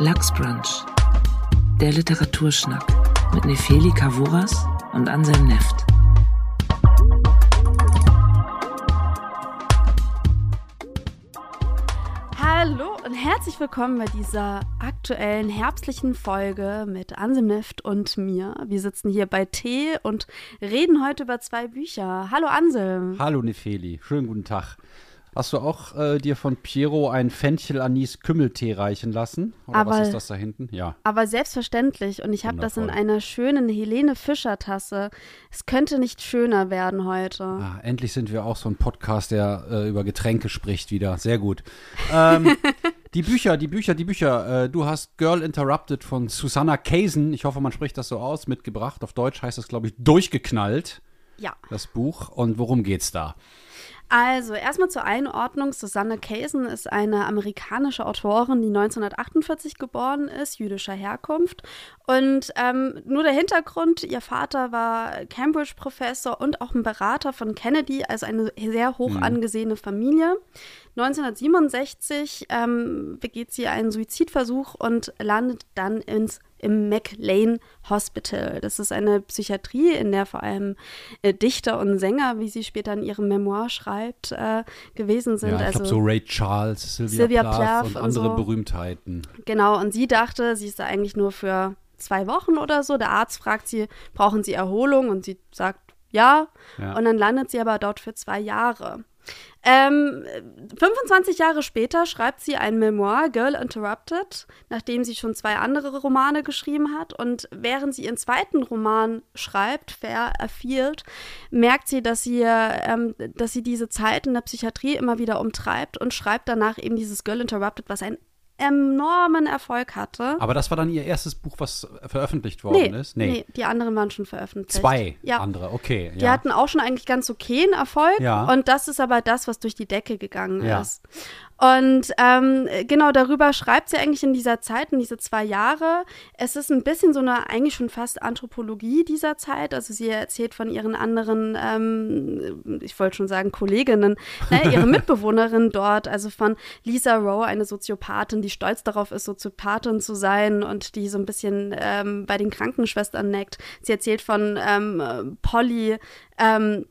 Lachsbrunch. Der Literaturschnack mit Nefeli Kavuras und Anselm Neft. Hallo und herzlich willkommen bei dieser aktuellen herbstlichen Folge mit Anselm Neft und mir. Wir sitzen hier bei Tee und reden heute über zwei Bücher. Hallo Anselm. Hallo Nefeli, schönen guten Tag. Hast du auch äh, dir von Piero einen Fenchel-Anis-Kümmeltee reichen lassen? Oder Aber- was ist das da hinten? Ja. Aber selbstverständlich und ich habe das in einer schönen Helene Fischer Tasse. Es könnte nicht schöner werden heute. Ah, endlich sind wir auch so ein Podcast, der äh, über Getränke spricht wieder. Sehr gut. Ähm, die Bücher, die Bücher, die Bücher. Äh, du hast Girl Interrupted von Susanna Kaysen, ich hoffe, man spricht das so aus, mitgebracht. Auf Deutsch heißt das, glaube ich, durchgeknallt, Ja. das Buch. Und worum geht's da? Also, erstmal zur Einordnung. Susanne Kaysen ist eine amerikanische Autorin, die 1948 geboren ist, jüdischer Herkunft. Und ähm, nur der Hintergrund, ihr Vater war Cambridge-Professor und auch ein Berater von Kennedy, also eine sehr hoch angesehene Familie. 1967 ähm, begeht sie einen Suizidversuch und landet dann ins, im McLean Hospital. Das ist eine Psychiatrie, in der vor allem äh, Dichter und Sänger, wie sie später in ihrem Memoir schreibt, äh, gewesen sind. ja, ich also glaube so Ray Charles, Sylvia, Sylvia Plath, Plath und und andere so. Berühmtheiten. Genau, und sie dachte, sie ist da eigentlich nur für zwei Wochen oder so. Der Arzt fragt sie, brauchen Sie Erholung? Und sie sagt ja. Ja. Und dann landet sie aber dort für zwei Jahre. Ähm, 25 Jahre später schreibt sie ein Memoir, Girl Interrupted, nachdem sie schon zwei andere Romane geschrieben hat. Und während sie ihren zweiten Roman schreibt, Fair Afield, merkt sie, dass sie, ähm, dass sie diese Zeit in der Psychiatrie immer wieder umtreibt und schreibt danach eben dieses Girl Interrupted, was einen enormen Erfolg hatte. Aber das war dann ihr erstes Buch, was veröffentlicht worden nee, ist? nee, die anderen waren schon veröffentlicht. Zwei ja. andere, okay. Die ja. hatten auch schon eigentlich ganz okayen Erfolg. Ja. Und das ist aber das, was durch die Decke gegangen ist. Und ähm, genau darüber schreibt sie eigentlich in dieser Zeit, in diese zwei Jahre. Es ist ein bisschen so eine eigentlich schon fast Anthropologie dieser Zeit. Also sie erzählt von ihren anderen, ähm, ich wollte schon sagen Kolleginnen, ne, ihre Mitbewohnerin dort, also von Lisa Rowe, eine Soziopathin, die stolz darauf ist, Soziopathin zu sein und die so ein bisschen ähm, bei den Krankenschwestern neckt. Sie erzählt von ähm, Polly, ähm,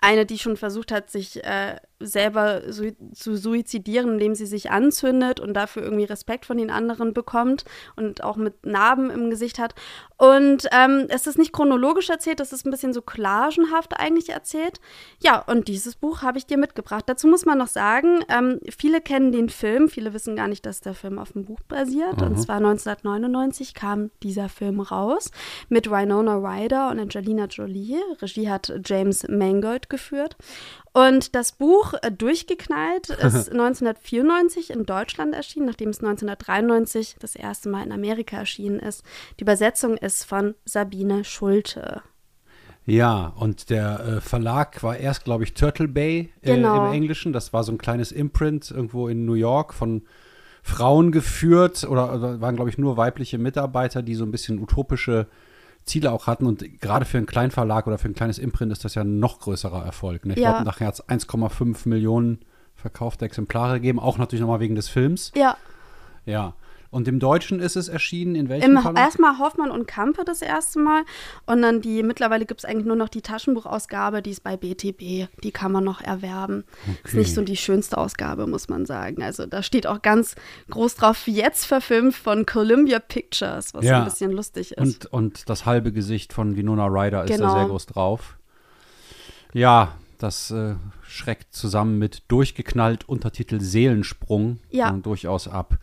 eine, die schon versucht hat, sich äh, selber sui zu suizidieren, indem sie sich anzündet und dafür irgendwie Respekt von den anderen bekommt und auch mit Narben im Gesicht hat. Und ähm, es ist nicht chronologisch erzählt, es ist ein bisschen so collagenhaft eigentlich erzählt. Ja, und dieses Buch habe ich dir mitgebracht. Dazu muss man noch sagen, ähm, viele kennen den Film, viele wissen gar nicht, dass der Film auf dem Buch basiert. Und zwar 1999 kam dieser Film raus mit Winona Ryder und Angelina Jolie. Regie hat James Mangold geführt. Und das Buch äh, Durchgeknallt ist 1994 in Deutschland erschienen, nachdem es 1993 das erste Mal in Amerika erschienen ist. Die Übersetzung ist von Sabine Schulte. Ja, und der äh, Verlag war erst, glaube ich, Turtle Bay äh, Genau. im Englischen. Das war so ein kleines Imprint irgendwo in New York von Frauen geführt oder, oder waren, glaube ich, nur weibliche Mitarbeiter, die so ein bisschen utopische Ziele auch hatten. Und gerade für einen kleinen Verlag oder für ein kleines Imprint ist das ja ein noch größerer Erfolg. Ne? Ich Ja. glaube, nachher hat es 1,5 Millionen verkaufte Exemplare gegeben, auch natürlich nochmal wegen des Films. Ja, Ja. Und im Deutschen ist es erschienen, in welchem im, Verlag? erstmal Hoffmann und Kampe das erste Mal und dann die, mittlerweile gibt es eigentlich nur noch die Taschenbuchausgabe, die ist bei BTB, die kann man noch erwerben. Ist nicht so die schönste Ausgabe, muss man sagen. Also da steht auch ganz groß drauf, jetzt verfilmt von Columbia Pictures, was Ja. ein bisschen lustig ist. Und, und das halbe Gesicht von Winona Ryder ist da Genau. sehr groß drauf. Ja, das äh, schreckt zusammen mit durchgeknallt Untertitel Seelensprung Ja. durchaus ab.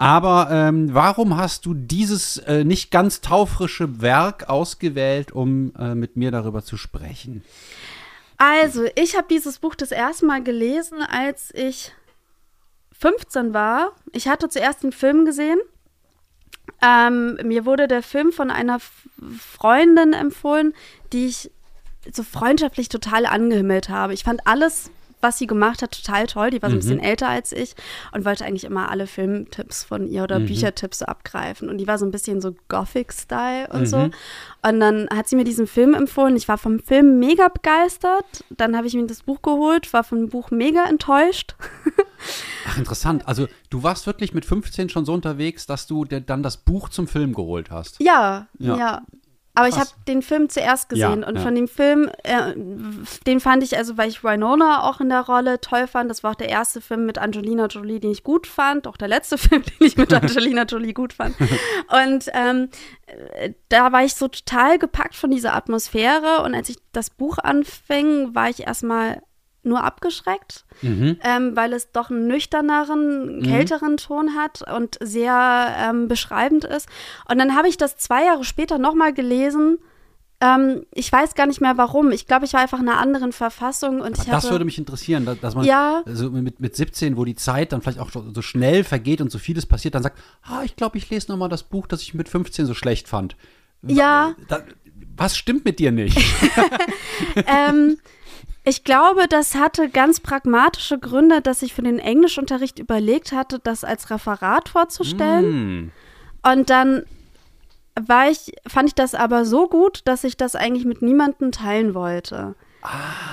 Aber ähm, warum hast du dieses äh, nicht ganz taufrische Werk ausgewählt, um äh, mit mir darüber zu sprechen? Also, ich habe dieses Buch das erste Mal gelesen, als ich 15 war. Ich hatte zuerst den Film gesehen. Ähm, mir wurde der Film von einer Freundin empfohlen, die ich so freundschaftlich total angehimmelt habe. Ich fand alles, was sie gemacht hat, total toll. Die war so ein bisschen älter als ich und wollte eigentlich immer alle Filmtipps von ihr oder Büchertipps so abgreifen. Und die war so ein bisschen so Gothic-Style und so. Und dann hat sie mir diesen Film empfohlen. Ich war vom Film mega begeistert. Dann habe ich mir das Buch geholt, war vom Buch mega enttäuscht. Ach, interessant. Also du warst wirklich mit 15 schon so unterwegs, dass du dir dann das Buch zum Film geholt hast. Ja, Ja. ja. Aber ich Krass. habe den Film zuerst gesehen Ja, und ja. von dem Film, äh, den fand ich, also weil ich Winona auch in der Rolle toll fand, das war auch der erste Film mit Angelina Jolie, den ich gut fand, auch der letzte Film, den ich mit Angelina Jolie gut fand. Und ähm, äh, da war ich so total gepackt von dieser Atmosphäre und als ich das Buch anfing, war ich erstmal nur abgeschreckt, Mhm. ähm, weil es doch einen nüchterneren, kälteren Ton hat und sehr ähm, beschreibend ist. Und dann habe ich das zwei Jahre später nochmal gelesen. Ähm, ich weiß gar nicht mehr warum. Ich glaube, ich war einfach in einer anderen Verfassung und ich Das hatte, würde mich interessieren, dass, man Ja. also mit, mit 17, wo die Zeit dann vielleicht auch so schnell vergeht und so vieles passiert, dann sagt, ah, ich glaube, ich lese noch mal das Buch, das ich mit 15 so schlecht fand. Ja. Da, was stimmt mit dir nicht? ähm, ich glaube, das hatte ganz pragmatische Gründe, dass ich für den Englischunterricht überlegt hatte, das als Referat vorzustellen. Hm. Und dann war ich, fand ich das aber so gut, dass ich das eigentlich mit niemandem teilen wollte.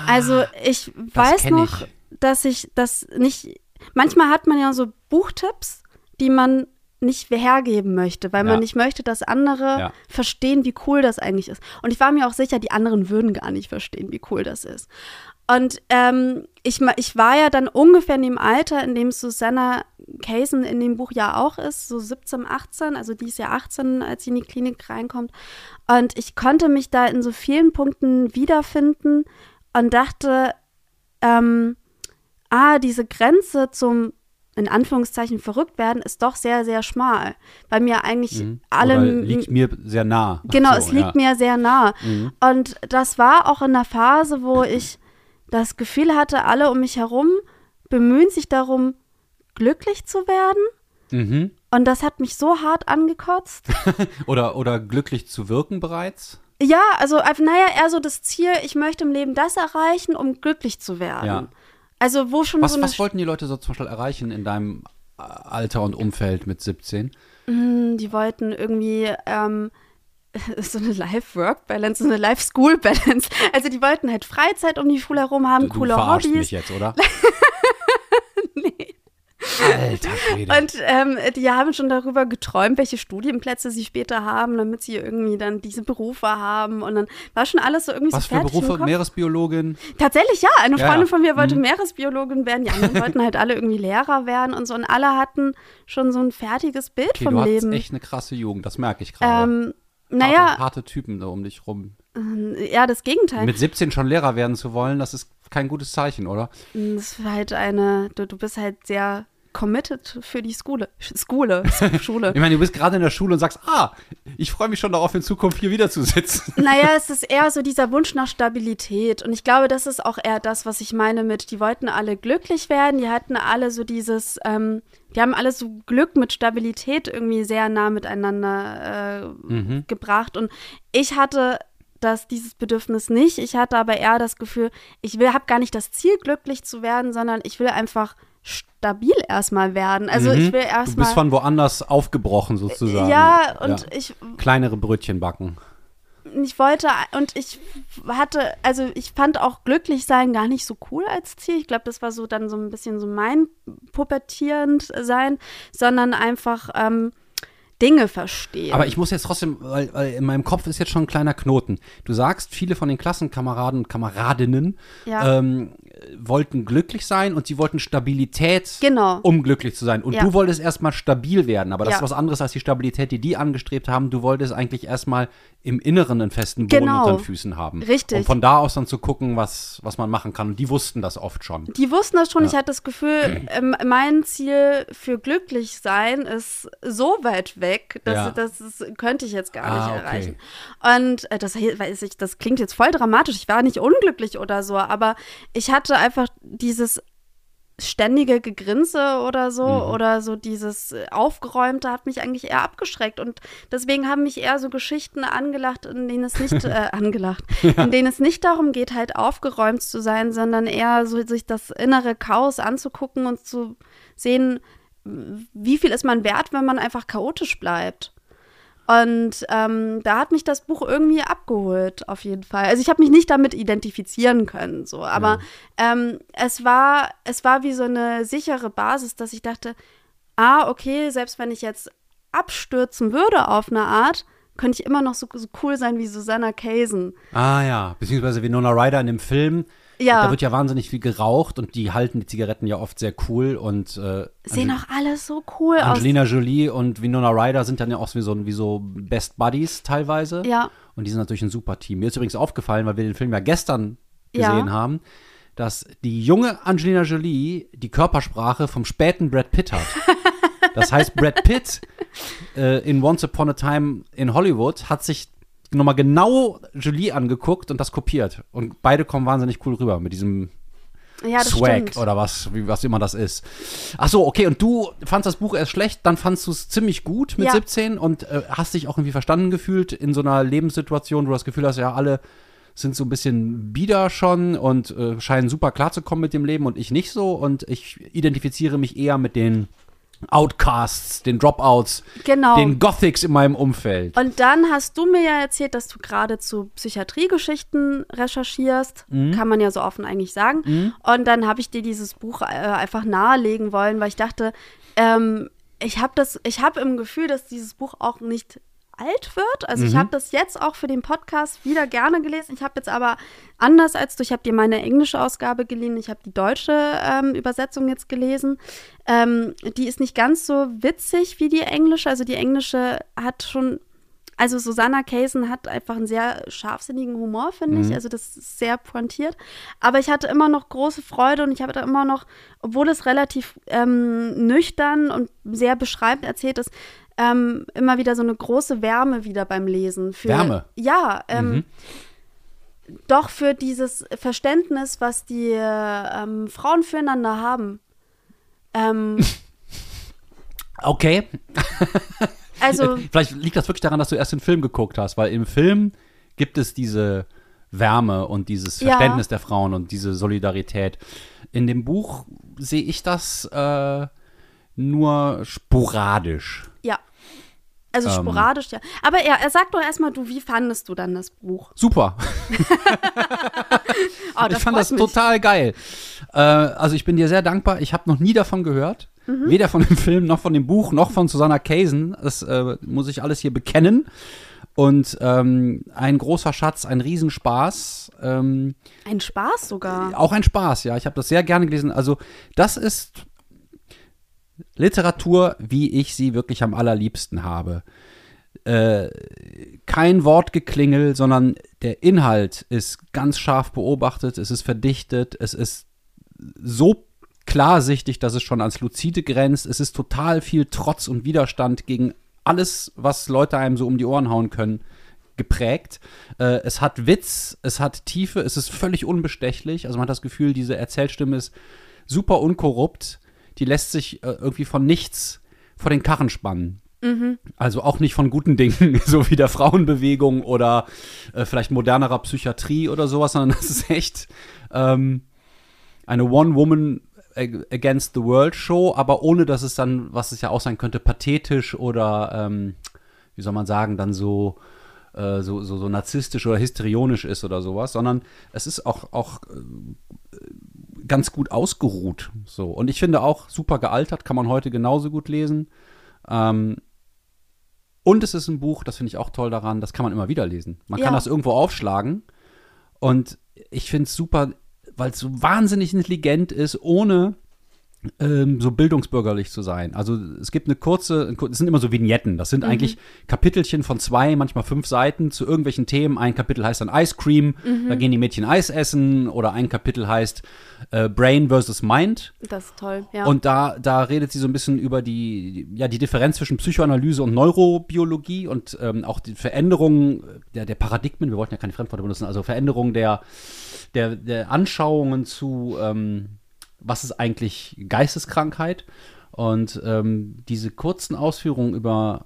also ich weiß noch, ich. dass ich das nicht. Manchmal hat man ja so Buchtipps, die man nicht hergeben möchte, weil Ja. man nicht möchte, dass andere Ja. verstehen, wie cool das eigentlich ist. Und ich war mir auch sicher, die anderen würden gar nicht verstehen, wie cool das ist. Und ähm, ich, ich war ja dann ungefähr in dem Alter, in dem Susanna Kaysen in dem Buch ja auch ist, so 17, 18, also die ist ja 18, als sie in die Klinik reinkommt. Und ich konnte mich da in so vielen Punkten wiederfinden und dachte, ähm, ah, diese Grenze zum in Anführungszeichen verrückt werden ist doch sehr, sehr schmal. Weil mir eigentlich alle. Mhm. Oder liegt mir sehr nah. Genau, so, es liegt ja. mir sehr nah. Mhm. Und das war auch in einer Phase, wo ich das Gefühl hatte, alle um mich herum bemühen sich darum, glücklich zu werden. Mhm. Und das hat mich so hart angekotzt. Oder, oder glücklich zu wirken bereits. ja, also, naja, eher so das Ziel, ich möchte im Leben das erreichen, um glücklich zu werden. Ja. Also, wo schon Was, so was wollten die Leute so zum Beispiel erreichen in deinem äh, Alter und Umfeld mit 17? Hm, Die wollten irgendwie ähm, so eine Life-Work-Balance, so eine Life-School-Balance. Also die wollten halt Freizeit um die Schule herum haben, Du, du coole verarschst Hobbys. mich jetzt, oder? Nee. Alter Schwede. Und ähm, die haben schon darüber geträumt, welche Studienplätze sie später haben, damit sie irgendwie dann diese Berufe haben. Und dann war schon alles so irgendwie Was so für fertig im Berufe? Meeresbiologin? Tatsächlich ja. Eine Freundin ja. von mir wollte Mhm. Meeresbiologin werden. Die anderen wollten halt alle irgendwie Lehrer werden und so. Und alle hatten schon so ein fertiges Bild Okay, vom du Leben. echt eine krasse Jugend, das merke ich gerade. ähm, naja, harte, harte Typen da um dich rum. ja, das Gegenteil. Mit 17 schon Lehrer werden zu wollen, das ist kein gutes Zeichen, oder? Das war halt eine, du, du bist halt sehr committed für die Skule. Skule, Schule. Ich meine, du bist gerade in der Schule und sagst, ah, ich freue mich schon darauf, in Zukunft hier wieder zu sitzen. Naja, es ist eher so dieser Wunsch nach Stabilität. Und ich glaube, das ist auch eher das, was ich meine mit, die wollten alle glücklich werden, die hatten alle so dieses, ähm, die haben alle so Glück mit Stabilität irgendwie sehr nah miteinander äh, gebracht. Und ich hatte das, dieses Bedürfnis nicht. Ich hatte aber eher das Gefühl, ich will, habe gar nicht das Ziel, glücklich zu werden, sondern ich will einfach stabil erstmal werden. Also ich will Mhm. Du erstmal. bist von woanders aufgebrochen sozusagen. ja, und ich Kleinere Brötchen backen. ich wollte und ich hatte, also ich fand auch glücklich sein gar nicht so cool als Ziel. Ich glaube, das war so dann so ein bisschen so mein pubertierend sein, sondern einfach ähm, Dinge verstehen. Aber ich muss jetzt trotzdem, weil, weil in meinem Kopf ist jetzt schon ein kleiner Knoten. Du sagst, viele von den Klassenkameraden und Kameradinnen Ja. ähm, wollten glücklich sein und sie wollten Stabilität, Genau. um glücklich zu sein. Und Ja. du wolltest erstmal stabil werden, aber das Ja. ist was anderes als die Stabilität, die die angestrebt haben. Du wolltest eigentlich erstmal im Inneren einen festen Boden Genau. unter den Füßen haben. Richtig. Und von da aus dann zu gucken, was, was man machen kann. Und die wussten das oft schon. Die wussten das schon. Ich hatte das Gefühl, ähm, mein Ziel für glücklich sein ist so weit weg, dass Ja. das ist, könnte ich jetzt gar Ah, nicht okay. erreichen. Und äh, das weiß ich, das klingt jetzt voll dramatisch. Ich war nicht unglücklich oder so, aber ich hatte einfach dieses ständige Gegrinse oder so Mhm. oder so dieses äh, Aufgeräumte hat mich eigentlich eher abgeschreckt und deswegen haben mich eher so Geschichten angelacht, in denen es nicht äh, angelacht, in denen es nicht darum geht, halt aufgeräumt zu sein, sondern eher so sich das innere Chaos anzugucken und zu sehen, wie viel ist man wert, wenn man einfach chaotisch bleibt. Und ähm, da hat mich das Buch irgendwie abgeholt, auf jeden Fall. Also ich habe mich nicht damit identifizieren können, so, aber ja. ähm, es war, es war wie so eine sichere Basis, dass ich dachte, ah, okay, selbst wenn ich jetzt abstürzen würde auf eine Art, könnte ich immer noch so, so cool sein wie Susanna Kaysen. Ah ja, beziehungsweise wie Nona Ryder in dem Film. Ja. Da wird ja wahnsinnig viel geraucht und die halten die Zigaretten ja oft sehr cool und äh, sehen auch alles so cool Angelina aus. Angelina Jolie und Winona Ryder sind dann ja auch wie so, wie so Best Buddies teilweise. Ja. Und die sind natürlich ein super Team. Mir ist übrigens aufgefallen, weil wir den Film ja gestern gesehen ja. haben, dass die junge Angelina Jolie die Körpersprache vom späten Brad Pitt hat. Das heißt, Brad Pitt äh, in Once Upon a Time in Hollywood hat sich nochmal genau Julie angeguckt und das kopiert. Und beide kommen wahnsinnig cool rüber mit diesem ja, Swag stimmt. oder was, wie, was immer das ist. Ach so, okay, und du fandst das Buch erst schlecht, dann fandst du es ziemlich gut mit ja. 17 und äh, hast dich auch irgendwie verstanden gefühlt in so einer Lebenssituation, wo du das Gefühl hast, ja, alle sind so ein bisschen bieder schon und äh, scheinen super klar zu kommen mit dem Leben und ich nicht so und ich identifiziere mich eher mit den Outcasts, den Dropouts, genau. den Gothics in meinem Umfeld. Und dann hast du mir ja erzählt, dass du gerade zu Psychiatriegeschichten recherchierst. Mhm. Kann man ja so offen eigentlich sagen. Mhm. Und dann habe ich dir dieses Buch äh, einfach nahelegen wollen, weil ich dachte, ähm, ich habe das, ich habe im Gefühl, dass dieses Buch auch nicht alt wird. Also mhm. ich habe das jetzt auch für den Podcast wieder gerne gelesen. Ich habe jetzt aber anders als du, ich habe dir meine englische Ausgabe geliehen, ich habe die deutsche ähm, Übersetzung jetzt gelesen. Ähm, die ist nicht ganz so witzig wie die englische. Also die englische hat schon also Susanna Kaysen hat einfach einen sehr scharfsinnigen Humor, finde ich. Mhm. Also das ist sehr pointiert. Aber ich hatte immer noch große Freude und ich habe da immer noch, obwohl es relativ ähm, nüchtern und sehr beschreibend erzählt ist, ähm, immer wieder so eine große Wärme wieder beim Lesen. Für, Wärme? Ja, ähm, mhm. doch für dieses Verständnis, was die ähm, Frauen füreinander haben. Ähm, okay. Also, Vielleicht liegt das wirklich daran, dass du erst den Film geguckt hast, weil im Film gibt es diese Wärme und dieses Verständnis ja. der Frauen und diese Solidarität. In dem Buch sehe ich das äh, nur sporadisch. Ja. Also ähm, sporadisch, ja. Aber er, er sagt doch erstmal, du, wie fandest du dann das Buch? Super. oh, ich fand das mich. total geil. Äh, also ich bin dir sehr dankbar. Ich habe noch nie davon gehört. Mhm. Weder von dem Film, noch von dem Buch, noch von Susanna Kaysen. Das äh, muss ich alles hier bekennen. Und ähm, ein großer Schatz, ein Riesenspaß. Ähm, ein Spaß sogar. Auch ein Spaß, ja. Ich habe das sehr gerne gelesen. Also, das ist Literatur, wie ich sie wirklich am allerliebsten habe. Äh, kein Wortgeklingel, sondern der Inhalt ist ganz scharf beobachtet, es ist verdichtet, es ist so klarsichtig, dass es schon ans Luzide grenzt, es ist total viel Trotz und Widerstand gegen alles, was Leute einem so um die Ohren hauen können, geprägt. Äh, es hat Witz, es hat Tiefe, es ist völlig unbestechlich. Also man hat das Gefühl, diese Erzählstimme ist super unkorrupt die lässt sich äh, irgendwie von nichts vor den Karren spannen. Mhm. Also auch nicht von guten Dingen, so wie der Frauenbewegung oder äh, vielleicht modernerer Psychiatrie oder sowas, sondern das ist echt ähm, eine One-Woman Against the World Show, aber ohne dass es dann, was es ja auch sein könnte, pathetisch oder ähm, wie soll man sagen, dann so, äh, so, so, so narzisstisch oder histrionisch ist oder sowas, sondern es ist auch, auch äh, ganz gut ausgeruht. So. Und ich finde auch super gealtert, kann man heute genauso gut lesen. Ähm, und es ist ein Buch, das finde ich auch toll daran, das kann man immer wieder lesen. Man ja. kann das irgendwo aufschlagen. Und ich finde es super, weil es so wahnsinnig intelligent ist, ohne ähm, so bildungsbürgerlich zu sein. Also es gibt eine kurze, es sind immer so Vignetten. Das sind mhm. eigentlich Kapitelchen von zwei, manchmal fünf Seiten zu irgendwelchen Themen. Ein Kapitel heißt dann Ice Cream, mhm. da gehen die Mädchen Eis essen. Oder ein Kapitel heißt äh, Brain versus Mind. Das ist toll, ja. Und da, da redet sie so ein bisschen über die, ja, die Differenz zwischen Psychoanalyse und Neurobiologie und ähm, auch die Veränderungen der, der Paradigmen. Wir wollten ja keine Fremdworte benutzen, also Veränderungen der, der, der Anschauungen zu ähm, was ist eigentlich Geisteskrankheit? Und ähm, diese kurzen Ausführungen über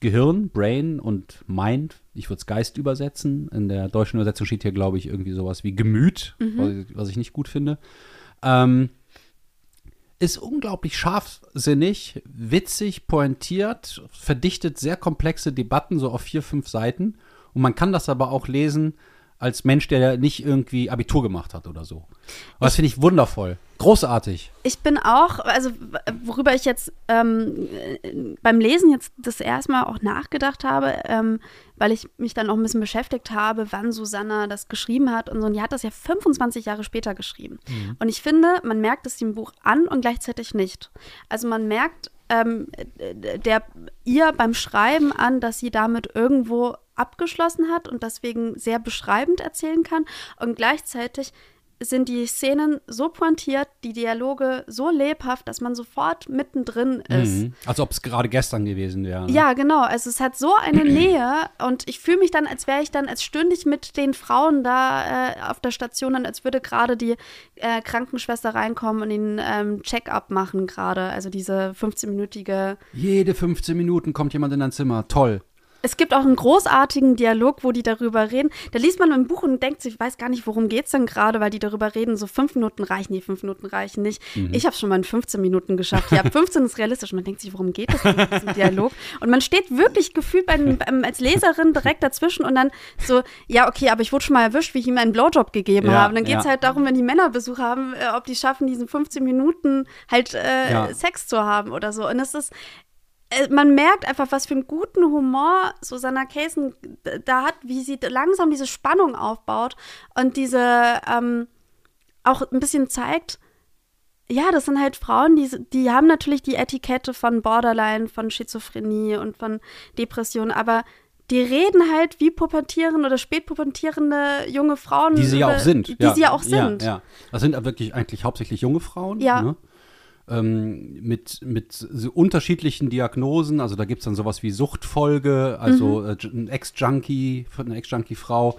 Gehirn, Brain und Mind, ich würde es Geist übersetzen. In der deutschen Übersetzung steht hier, glaube ich, irgendwie sowas wie Gemüt, mhm. was, was, ich nicht gut finde. Ähm, ist unglaublich scharfsinnig, witzig, pointiert, verdichtet sehr komplexe Debatten, so auf vier, fünf Seiten. Und man kann das aber auch lesen als Mensch, der nicht irgendwie Abitur gemacht hat oder so. Aber das finde ich wundervoll. Großartig. Ich bin auch, also worüber ich jetzt ähm, beim Lesen jetzt das erste Mal auch nachgedacht habe, ähm, weil ich mich dann auch ein bisschen beschäftigt habe, wann Susanna das geschrieben hat und so. Und die hat das ja 25 Jahre später geschrieben. Mhm. Und ich finde, man merkt es dem Buch an und gleichzeitig nicht. Also man merkt ähm, der, ihr beim Schreiben an, dass sie damit irgendwo abgeschlossen hat und deswegen sehr beschreibend erzählen kann. Und gleichzeitig sind die Szenen so pointiert, die Dialoge so lebhaft, dass man sofort mittendrin ist. Mhm. Als ob es gerade gestern gewesen wäre. Ne? Ja, genau. Also es hat so eine Nähe und ich fühle mich dann, als wäre ich dann, als stünde ich mit den Frauen da äh, auf der Station und als würde gerade die äh, Krankenschwester reinkommen und den ähm, Check-up machen gerade. Also diese 15-minütige. Jede 15 Minuten kommt jemand in dein Zimmer. Toll es gibt auch einen großartigen Dialog, wo die darüber reden. Da liest man im Buch und denkt sich, ich weiß gar nicht, worum geht es denn gerade, weil die darüber reden, so fünf Minuten reichen, nee, fünf Minuten reichen nicht. Mhm. Ich habe schon mal in 15 Minuten geschafft. Ja, 15 ist realistisch. Man denkt sich, worum geht es in diesem Dialog? Und man steht wirklich gefühlt beim, beim, als Leserin direkt dazwischen und dann so, ja, okay, aber ich wurde schon mal erwischt, wie ich ihm einen Blowjob gegeben ja, habe. Und dann geht es ja. halt darum, wenn die Männer Besuch haben, äh, ob die schaffen, diesen 15 Minuten halt äh, ja. Sex zu haben oder so. Und es ist, man merkt einfach, was für einen guten Humor Susanna Kaysen da hat, wie sie langsam diese Spannung aufbaut und diese ähm, auch ein bisschen zeigt, ja, das sind halt Frauen, die, die haben natürlich die Etikette von Borderline, von Schizophrenie und von Depression, aber die reden halt wie pubertierende oder spätpubertierende junge Frauen. Die sie ja auch sind. Die ja. sie ja auch sind. Ja, ja. Das sind wirklich eigentlich hauptsächlich junge Frauen. Ja. Ne? Ähm, mit, mit so unterschiedlichen Diagnosen. Also da gibt es dann sowas wie Suchtfolge, also mhm. äh, ein Ex-Junkie, eine Ex-Junkie-Frau,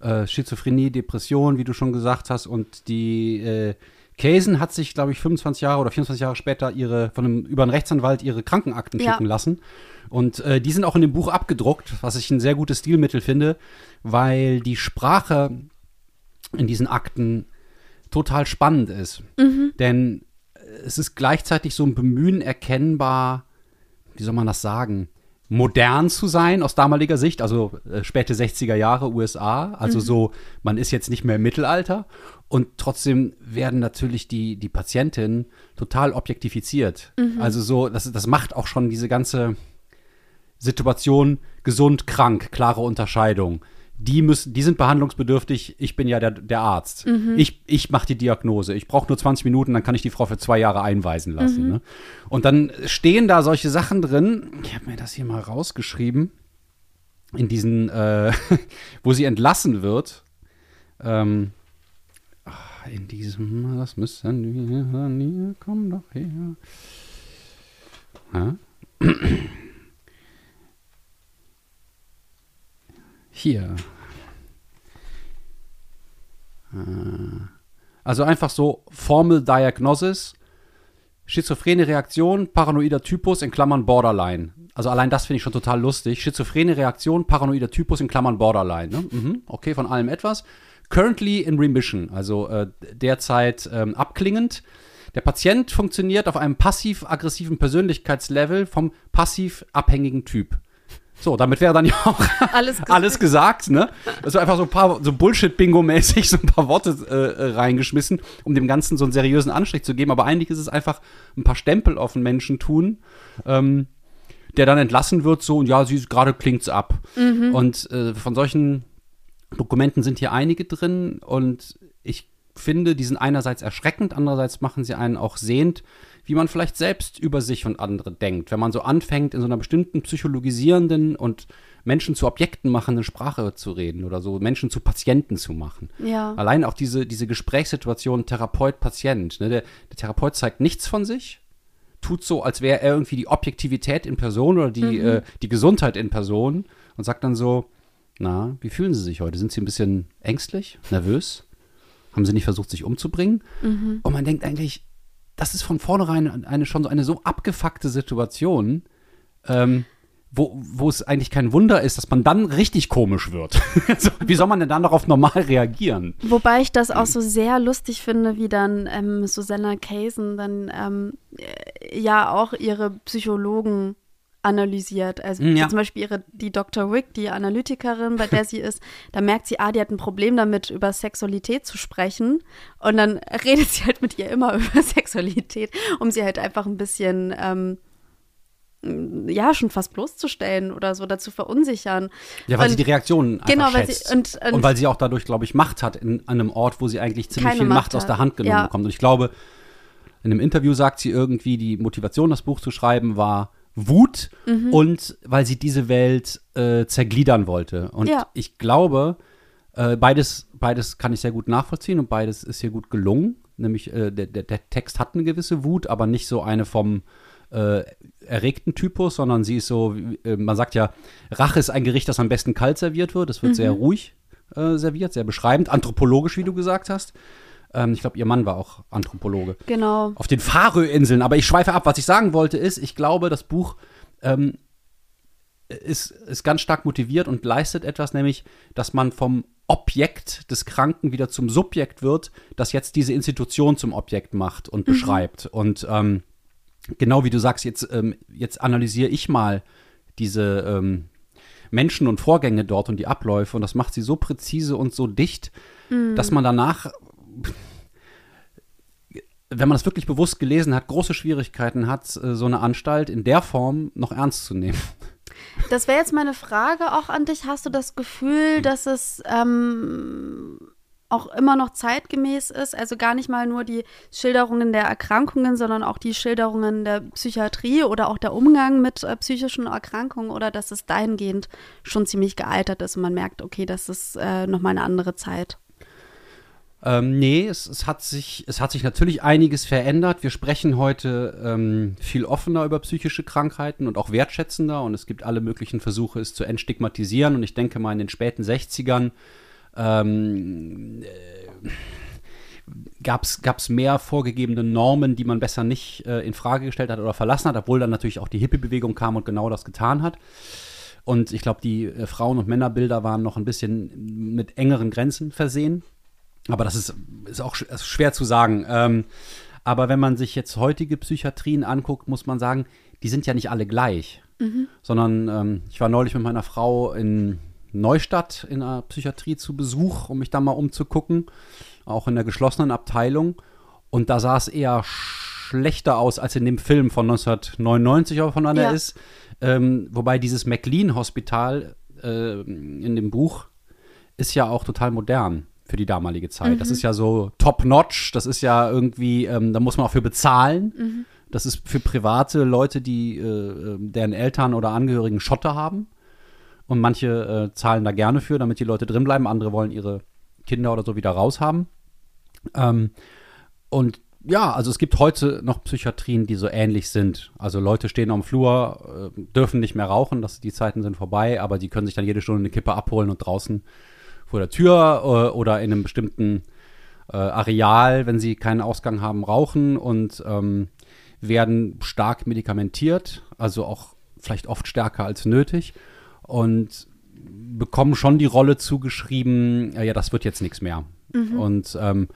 äh, Schizophrenie, Depression, wie du schon gesagt hast. Und die äh, Käsen hat sich, glaube ich, 25 Jahre oder 24 Jahre später ihre, von einem, über einen Rechtsanwalt ihre Krankenakten ja. schicken lassen. Und äh, die sind auch in dem Buch abgedruckt, was ich ein sehr gutes Stilmittel finde, weil die Sprache in diesen Akten total spannend ist. Mhm. Denn es ist gleichzeitig so ein Bemühen erkennbar, wie soll man das sagen, modern zu sein aus damaliger Sicht, also äh, späte 60er Jahre USA, also mhm. so, man ist jetzt nicht mehr im Mittelalter und trotzdem werden natürlich die, die Patientinnen total objektifiziert. Mhm. Also so, das, das macht auch schon diese ganze Situation gesund, krank, klare Unterscheidung die müssen, die sind behandlungsbedürftig, ich bin ja der, der Arzt. Mhm. Ich, ich mache die Diagnose. Ich brauche nur 20 Minuten, dann kann ich die Frau für zwei Jahre einweisen lassen. Mhm. Ne? Und dann stehen da solche Sachen drin. Ich habe mir das hier mal rausgeschrieben. In diesen, äh, wo sie entlassen wird. Ähm, in diesem, das müssen wir, komm doch her. Ja? Hier. Äh, also einfach so Formel Diagnosis, schizophrene Reaktion, paranoider Typus in Klammern Borderline. Also allein das finde ich schon total lustig. Schizophrene Reaktion, paranoider Typus in Klammern Borderline. Ne? Mhm, okay, von allem etwas. Currently in remission, also äh, derzeit ähm, abklingend. Der Patient funktioniert auf einem passiv-aggressiven Persönlichkeitslevel vom passiv-abhängigen Typ. So, damit wäre dann ja auch alles, gesagt. alles gesagt, ne? Also einfach so ein paar, so Bullshit-Bingo-mäßig, so ein paar Worte äh, reingeschmissen, um dem Ganzen so einen seriösen Anstrich zu geben. Aber eigentlich ist es einfach ein paar Stempel auf den Menschen tun, ähm, der dann entlassen wird, so, und ja, sie gerade klingt's ab. Mhm. Und äh, von solchen Dokumenten sind hier einige drin und ich finde, die sind einerseits erschreckend, andererseits machen sie einen auch sehend, wie man vielleicht selbst über sich und andere denkt. Wenn man so anfängt, in so einer bestimmten psychologisierenden und Menschen zu Objekten machenden Sprache zu reden oder so Menschen zu Patienten zu machen. Ja. Allein auch diese, diese Gesprächssituation Therapeut-Patient. Ne? Der, der Therapeut zeigt nichts von sich, tut so, als wäre er irgendwie die Objektivität in Person oder die, mhm. äh, die Gesundheit in Person und sagt dann so, na, wie fühlen Sie sich heute? Sind Sie ein bisschen ängstlich, nervös? Haben Sie nicht versucht, sich umzubringen? Mhm. Und man denkt eigentlich, das ist von vornherein eine schon so eine so abgefuckte Situation, ähm, wo, wo es eigentlich kein Wunder ist, dass man dann richtig komisch wird. also, wie soll man denn dann darauf normal reagieren? Wobei ich das auch so sehr lustig finde, wie dann ähm, Susanna Kaysen dann ähm, äh, ja auch ihre Psychologen analysiert. Also Ja. zum Beispiel ihre, die Dr. Wick, die Analytikerin, bei der sie ist, da merkt sie, ah, die hat ein Problem damit, über Sexualität zu sprechen. Und dann redet sie halt mit ihr immer über Sexualität, um sie halt einfach ein bisschen, ähm, ja, schon fast bloßzustellen oder so, dazu verunsichern. Ja, weil Und- sie die Reaktionen einfach Genau, weil sie- schätzt. und- und- weil sie auch dadurch, glaube ich, Macht hat in, an einem Ort, wo sie eigentlich ziemlich viel Macht Macht aus der Hand genommen Ja. bekommt. Und ich glaube, in einem Interview sagt sie irgendwie, die Motivation, das Buch zu schreiben, war Wut Mhm. und weil sie diese Welt äh, zergliedern wollte. Und Ja. ich glaube, äh, beides, beides kann ich sehr gut nachvollziehen und beides ist hier gut gelungen. Nämlich äh, der, der, der Text hat eine gewisse Wut, aber nicht so eine vom äh, erregten Typus, sondern sie ist so, wie- äh, man sagt ja, Rache ist ein Gericht, das am besten kalt serviert wird. Es wird sehr ruhig äh, serviert, sehr beschreibend, anthropologisch, wie du gesagt hast. Ähm, ich glaube, ihr Mann war auch Anthropologe Genau. auf den Faröinseln. Aber ich schweife ab. Was ich sagen wollte ist, ich glaube, das Buch ähm, ist, ist ganz stark motiviert und leistet etwas, nämlich, dass man vom Objekt des Kranken wieder zum Subjekt wird, das jetzt diese Institution zum Objekt macht und beschreibt. Und ähm, genau wie du sagst, jetzt, ähm, jetzt analysiere ich mal diese ähm, Menschen und Vorgänge dort und die Abläufe. Und das macht sie so präzise und so dicht, dass man danach wenn man das wirklich bewusst gelesen hat, große Schwierigkeiten hat, äh, so eine Anstalt in der Form noch ernst zu nehmen. Das wäre jetzt meine Frage auch an dich. Hast du das Gefühl, dass es ähm, auch immer noch zeitgemäß ist? Also gar nicht mal nur die Schilderungen der Erkrankungen, sondern auch die Schilderungen der Psychiatrie oder auch der Umgang mit äh, psychischen Erkrankungen oder dass es dahingehend schon ziemlich gealtert ist und man merkt, okay, das ist äh, nochmal eine andere Zeit. Ähm, nee, es, es, hat sich, es hat sich natürlich einiges verändert. Wir sprechen heute ähm, viel offener über psychische Krankheiten und auch wertschätzender. Und es gibt alle möglichen Versuche, es zu entstigmatisieren. Und ich denke mal, in den späten 60ern ähm, äh, gab es mehr vorgegebene Normen, die man besser nicht äh, in Frage gestellt hat oder verlassen hat, obwohl dann natürlich auch die Hippie-Bewegung kam und genau das getan hat. Und ich glaube, die äh, Frauen- und Männerbilder waren noch ein bisschen mit engeren Grenzen versehen. Aber das ist, ist auch ist schwer zu sagen. Ähm, aber wenn man sich jetzt heutige Psychiatrien anguckt, muss man sagen, die sind ja nicht alle gleich. Sondern ähm, ich war neulich mit meiner Frau in Neustadt in einer Psychiatrie zu Besuch, um mich da mal umzugucken. Auch in der geschlossenen Abteilung. Und da sah es eher schlechter aus als in dem Film von 1999, ob von wann er Ja. ist. Ähm, wobei dieses McLean-Hospital äh, in dem Buch ist ja auch total modern für die damalige Zeit. Das ist ja so top-notch, das ist ja irgendwie, ähm, da muss man auch für bezahlen. Das ist für private Leute, die äh, äh, deren Eltern oder Angehörigen Schotter haben. Und manche äh, zahlen da gerne für, damit die Leute drin bleiben. Andere wollen ihre Kinder oder so wieder raushaben. Ähm, und ja, also es gibt heute noch Psychiatrien, die so ähnlich sind. Also Leute stehen am Flur, äh, dürfen nicht mehr rauchen, das, die Zeiten sind vorbei, aber die können sich dann jede Stunde eine Kippe abholen und draußen vor der Tür äh, oder in einem bestimmten äh, Areal, wenn sie keinen Ausgang haben, rauchen und ähm, werden stark medikamentiert, also auch vielleicht oft stärker als nötig und bekommen schon die Rolle zugeschrieben, äh, ja, das wird jetzt nichts mehr. Und ähm,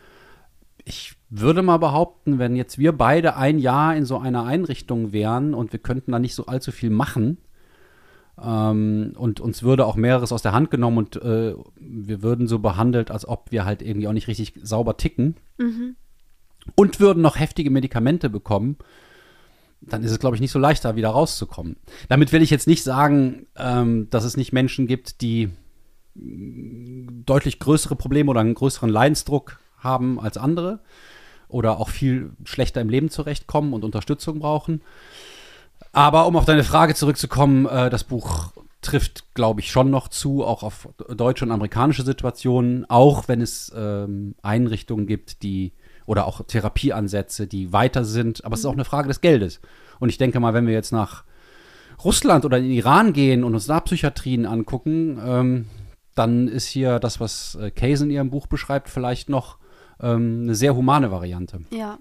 ich würde mal behaupten, wenn jetzt wir beide ein Jahr in so einer Einrichtung wären und wir könnten da nicht so allzu viel machen ähm, und uns würde auch mehreres aus der Hand genommen und äh, wir würden so behandelt, als ob wir halt irgendwie auch nicht richtig sauber ticken und würden noch heftige Medikamente bekommen, dann ist es, glaube ich, nicht so leicht, da wieder rauszukommen. Damit will ich jetzt nicht sagen, ähm, dass es nicht Menschen gibt, die deutlich größere Probleme oder einen größeren Leidensdruck haben als andere oder auch viel schlechter im Leben zurechtkommen und Unterstützung brauchen. Aber um auf deine Frage zurückzukommen, äh, das Buch trifft, glaube ich, schon noch zu, auch auf deutsche und amerikanische Situationen, auch wenn es ähm, Einrichtungen gibt, die oder auch Therapieansätze, die weiter sind. Aber es ist auch eine Frage des Geldes. Und ich denke mal, wenn wir jetzt nach Russland oder in den Iran gehen und uns da Psychiatrien angucken, ähm, dann ist hier das, was äh, Case in ihrem Buch beschreibt, vielleicht noch ähm, eine sehr humane Variante. Ja.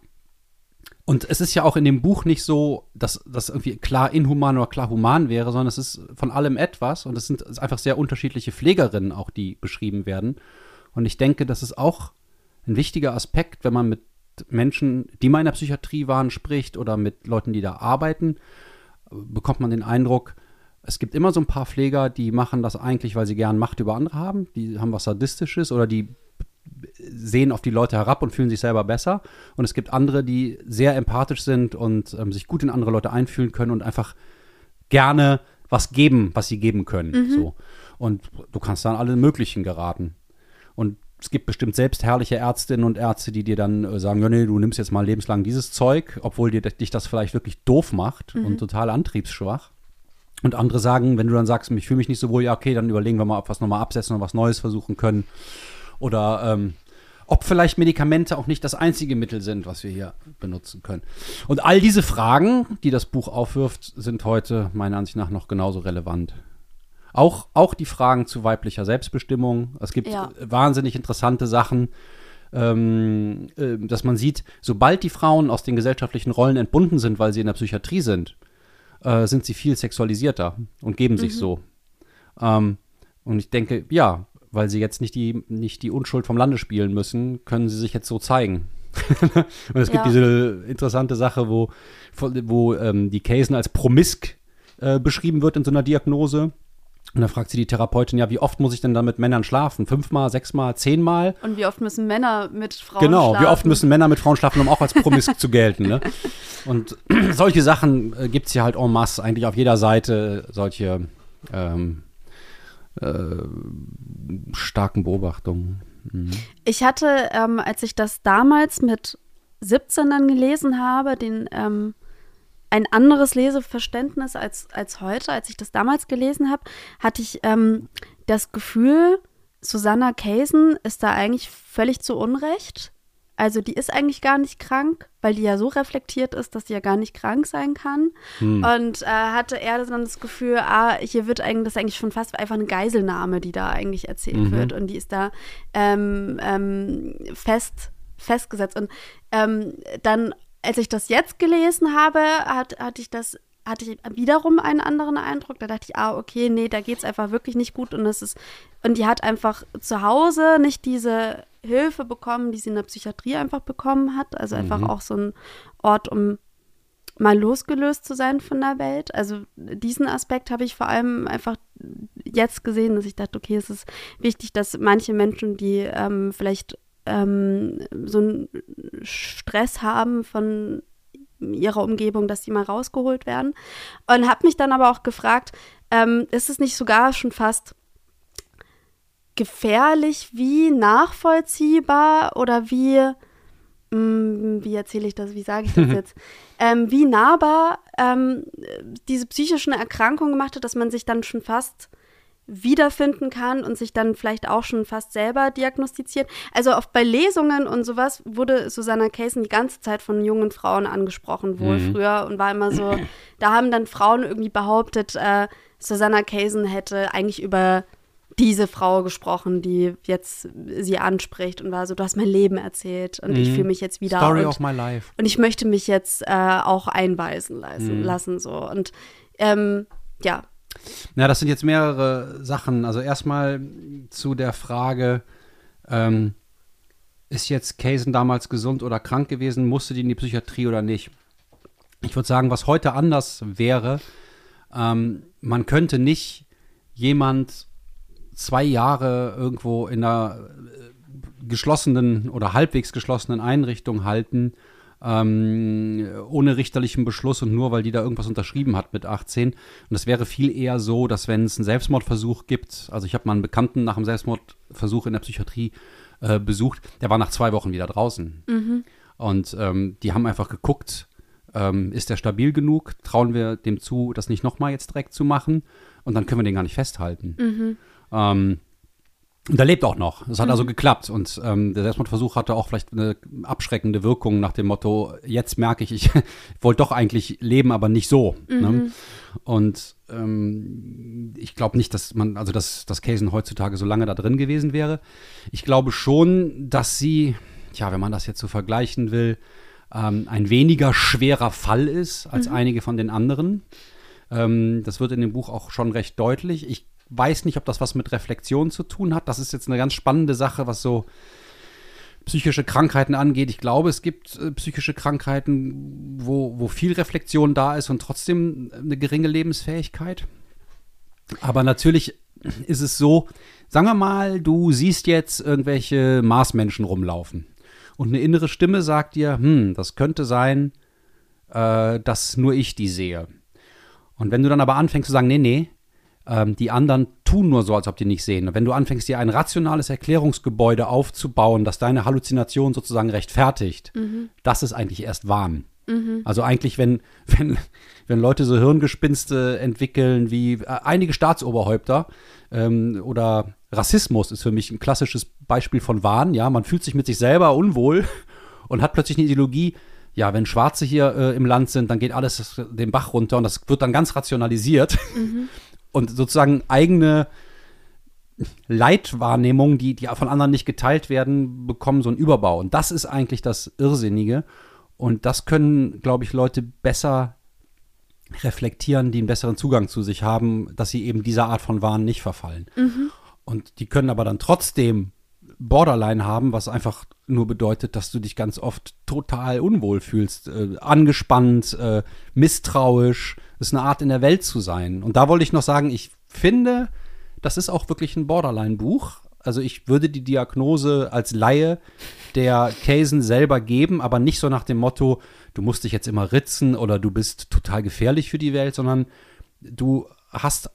Und es ist ja auch in dem Buch nicht so, dass das irgendwie klar inhuman oder klar human wäre, sondern es ist von allem etwas und es sind einfach sehr unterschiedliche Pflegerinnen auch, die beschrieben werden. Und ich denke, das ist auch ein wichtiger Aspekt, wenn man mit Menschen, die mal in der Psychiatrie waren, spricht oder mit Leuten, die da arbeiten, bekommt man den Eindruck, es gibt immer so ein paar Pfleger, die machen das eigentlich, weil sie gern Macht über andere haben. Die haben was Sadistisches oder die sehen auf die Leute herab und fühlen sich selber besser. Und es gibt andere, die sehr empathisch sind und ähm, sich gut in andere Leute einfühlen können und einfach gerne was geben, was sie geben können. Mhm. So. Und du kannst dann alle möglichen geraten. Und es gibt bestimmt selbst herrliche Ärztinnen und Ärzte, die dir dann äh, sagen, ja, nee, du nimmst jetzt mal lebenslang dieses Zeug, obwohl dir dich das vielleicht wirklich doof macht mhm. und total antriebsschwach. Und andere sagen, wenn du dann sagst, ich fühle mich nicht so wohl, ja, okay, dann überlegen wir mal, ob wir es nochmal absetzen und was Neues versuchen können. Oder ähm, ob vielleicht Medikamente auch nicht das einzige Mittel sind, was wir hier benutzen können. Und all diese Fragen, die das Buch aufwirft, sind heute meiner Ansicht nach noch genauso relevant. Auch, auch die Fragen zu weiblicher Selbstbestimmung. Es gibt ja. wahnsinnig interessante Sachen, ähm, äh, dass man sieht, sobald die Frauen aus den gesellschaftlichen Rollen entbunden sind, weil sie in der Psychiatrie sind, äh, sind sie viel sexualisierter und geben mhm. sich so. Ähm, und ich denke, ja, weil sie jetzt nicht die, nicht die Unschuld vom Lande spielen müssen, können sie sich jetzt so zeigen. und es gibt diese interessante Sache, wo, wo ähm, die Casen als promisk äh, beschrieben wird in so einer Diagnose. Und da fragt sie die Therapeutin, ja, wie oft muss ich denn dann mit Männern schlafen? Fünfmal, sechsmal, zehnmal? Und wie oft müssen Männer mit Frauen genau, schlafen? Genau, wie oft müssen Männer mit Frauen schlafen, um auch als promisk zu gelten. Ne? Und solche Sachen äh, gibt es hier halt en masse, eigentlich auf jeder Seite solche ähm, äh, starken Beobachtungen. Mhm. Ich hatte, ähm, als ich das damals mit 17 dann gelesen habe, den ähm, ein anderes Leseverständnis als, als heute. Als ich das damals gelesen habe, hatte ich ähm, das Gefühl, Susanna Kaysen ist da eigentlich völlig zu Unrecht. Also die ist eigentlich gar nicht krank, weil die ja so reflektiert ist, dass sie ja gar nicht krank sein kann. Hm. Und äh, hatte er dann das Gefühl, ah, hier wird eigentlich, das eigentlich schon fast einfach eine Geiselnahme, die da eigentlich erzählt mhm. wird. Und die ist da ähm, ähm, fest festgesetzt. Und ähm, dann als ich das jetzt gelesen habe, hat, hatte ich das hatte ich wiederum einen anderen Eindruck. Da dachte ich, ah, okay, nee, da geht es einfach wirklich nicht gut. Und es ist, und die hat einfach zu Hause nicht diese Hilfe bekommen, die sie in der Psychiatrie einfach bekommen hat. Also einfach mhm. auch so ein Ort, um mal losgelöst zu sein von der Welt. Also diesen Aspekt habe ich vor allem einfach jetzt gesehen, dass ich dachte, okay, es ist wichtig, dass manche Menschen, die ähm, vielleicht ähm, so einen Stress haben von ihrer Umgebung, dass die mal rausgeholt werden. Und habe mich dann aber auch gefragt, ähm, ist es nicht sogar schon fast gefährlich, wie nachvollziehbar oder wie, mh, hm, wie erzähle ich das, wie sage ich das jetzt, ähm, wie nahbar ähm, diese psychischen Erkrankungen gemacht hat, dass man sich dann schon fast wiederfinden kann und sich dann vielleicht auch schon fast selber diagnostiziert. Also auch bei Lesungen und sowas wurde Susanna Kaysen die ganze Zeit von jungen Frauen angesprochen, wohl mhm. früher und war immer so, da haben dann Frauen irgendwie behauptet, äh, Susanna Kaysen hätte eigentlich über diese Frau gesprochen, die jetzt sie anspricht und war so, du hast mein Leben erzählt und mhm. ich fühle mich jetzt wieder Story und, of my life. Und ich möchte mich jetzt äh, auch einweisen lassen, mhm. lassen so und ähm, ja, na, das sind jetzt mehrere Sachen. Also erstmal zu der Frage, ähm, ist jetzt Kaysen damals gesund oder krank gewesen? Musste die in die Psychiatrie oder nicht? Ich würde sagen, was heute anders wäre, ähm, man könnte nicht jemand zwei Jahre irgendwo in einer äh, geschlossenen oder halbwegs geschlossenen Einrichtung halten ähm, ohne richterlichen Beschluss und nur weil die da irgendwas unterschrieben hat mit 18. Und es wäre viel eher so, dass wenn es einen Selbstmordversuch gibt, also ich habe mal einen Bekannten nach einem Selbstmordversuch in der Psychiatrie äh, besucht, der war nach zwei Wochen wieder draußen. Mhm. Und ähm, die haben einfach geguckt, ähm, ist der stabil genug? Trauen wir dem zu, das nicht nochmal jetzt direkt zu machen? Und dann können wir den gar nicht festhalten. Mhm. Ähm, und er lebt auch noch. Es hat also mhm. also geklappt. Und ähm, der Selbstmordversuch hatte auch vielleicht eine abschreckende Wirkung nach dem Motto, jetzt merke ich, ich wollte doch eigentlich leben, aber nicht so. Ne? Mhm. Ne? Und ähm, ich glaube nicht, dass man, also dass, dass Kaysen heutzutage so lange da drin gewesen wäre. Ich glaube schon, dass sie, ja, wenn man das jetzt so vergleichen will, ähm, ein weniger schwerer Fall ist als Mhm. einige von den anderen. Ähm, das wird in dem Buch auch schon recht deutlich. Ich weiß nicht, ob das was mit Reflexion zu tun hat. Das ist jetzt eine ganz spannende Sache, was so psychische Krankheiten angeht. Ich glaube, es gibt äh, psychische Krankheiten, wo, wo viel Reflexion da ist und trotzdem eine geringe Lebensfähigkeit. Aber natürlich ist es so, sagen wir mal, du siehst jetzt irgendwelche Marsmenschen rumlaufen und eine innere Stimme sagt dir, hm, das könnte sein, äh, dass nur ich die sehe. Und wenn du dann aber anfängst zu sagen, nee, nee, ähm, die anderen tun nur so, als ob die nicht sehen. Und wenn du anfängst, dir ein rationales Erklärungsgebäude aufzubauen, das deine Halluzination sozusagen rechtfertigt, das ist eigentlich erst Wahn. Also eigentlich, wenn, wenn, wenn Leute so Hirngespinste entwickeln wie äh, einige Staatsoberhäupter ähm, oder Rassismus ist für mich ein klassisches Beispiel von Wahn, ja, man fühlt sich mit sich selber unwohl und hat plötzlich eine Ideologie, ja, wenn Schwarze hier äh, im Land sind, dann geht alles den Bach runter und das wird dann ganz rationalisiert und sozusagen eigene Leitwahrnehmungen, die, die von anderen nicht geteilt werden, bekommen so einen Überbau. Und das ist eigentlich das Irrsinnige. Und das können, glaube ich, Leute besser reflektieren, die einen besseren Zugang zu sich haben, dass sie eben dieser Art von Wahn nicht verfallen. Und die können aber dann trotzdem Borderline haben, was einfach nur bedeutet, dass du dich ganz oft total unwohl fühlst, äh, angespannt, äh, misstrauisch. Ist eine Art in der Welt zu sein. Und da wollte ich noch sagen, ich finde, das ist auch wirklich ein Borderline-Buch. Also ich würde die Diagnose als Laie der Kaysen selber geben, aber nicht so nach dem Motto, du musst dich jetzt immer ritzen oder du bist total gefährlich für die Welt, sondern du hast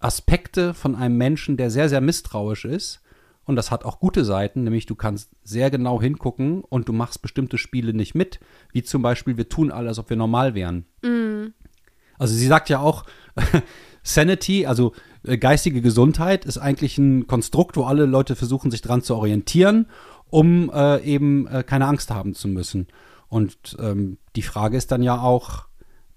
Aspekte von einem Menschen, der sehr, sehr misstrauisch ist. Und das hat auch gute Seiten, nämlich du kannst sehr genau hingucken und du machst bestimmte Spiele nicht mit, wie zum Beispiel, wir tun alles, als ob wir normal wären. Also sie sagt ja auch, Sanity, also äh, geistige Gesundheit, ist eigentlich ein Konstrukt, wo alle Leute versuchen, sich dran zu orientieren, um äh, eben äh, keine Angst haben zu müssen. Und ähm, die Frage ist dann ja auch,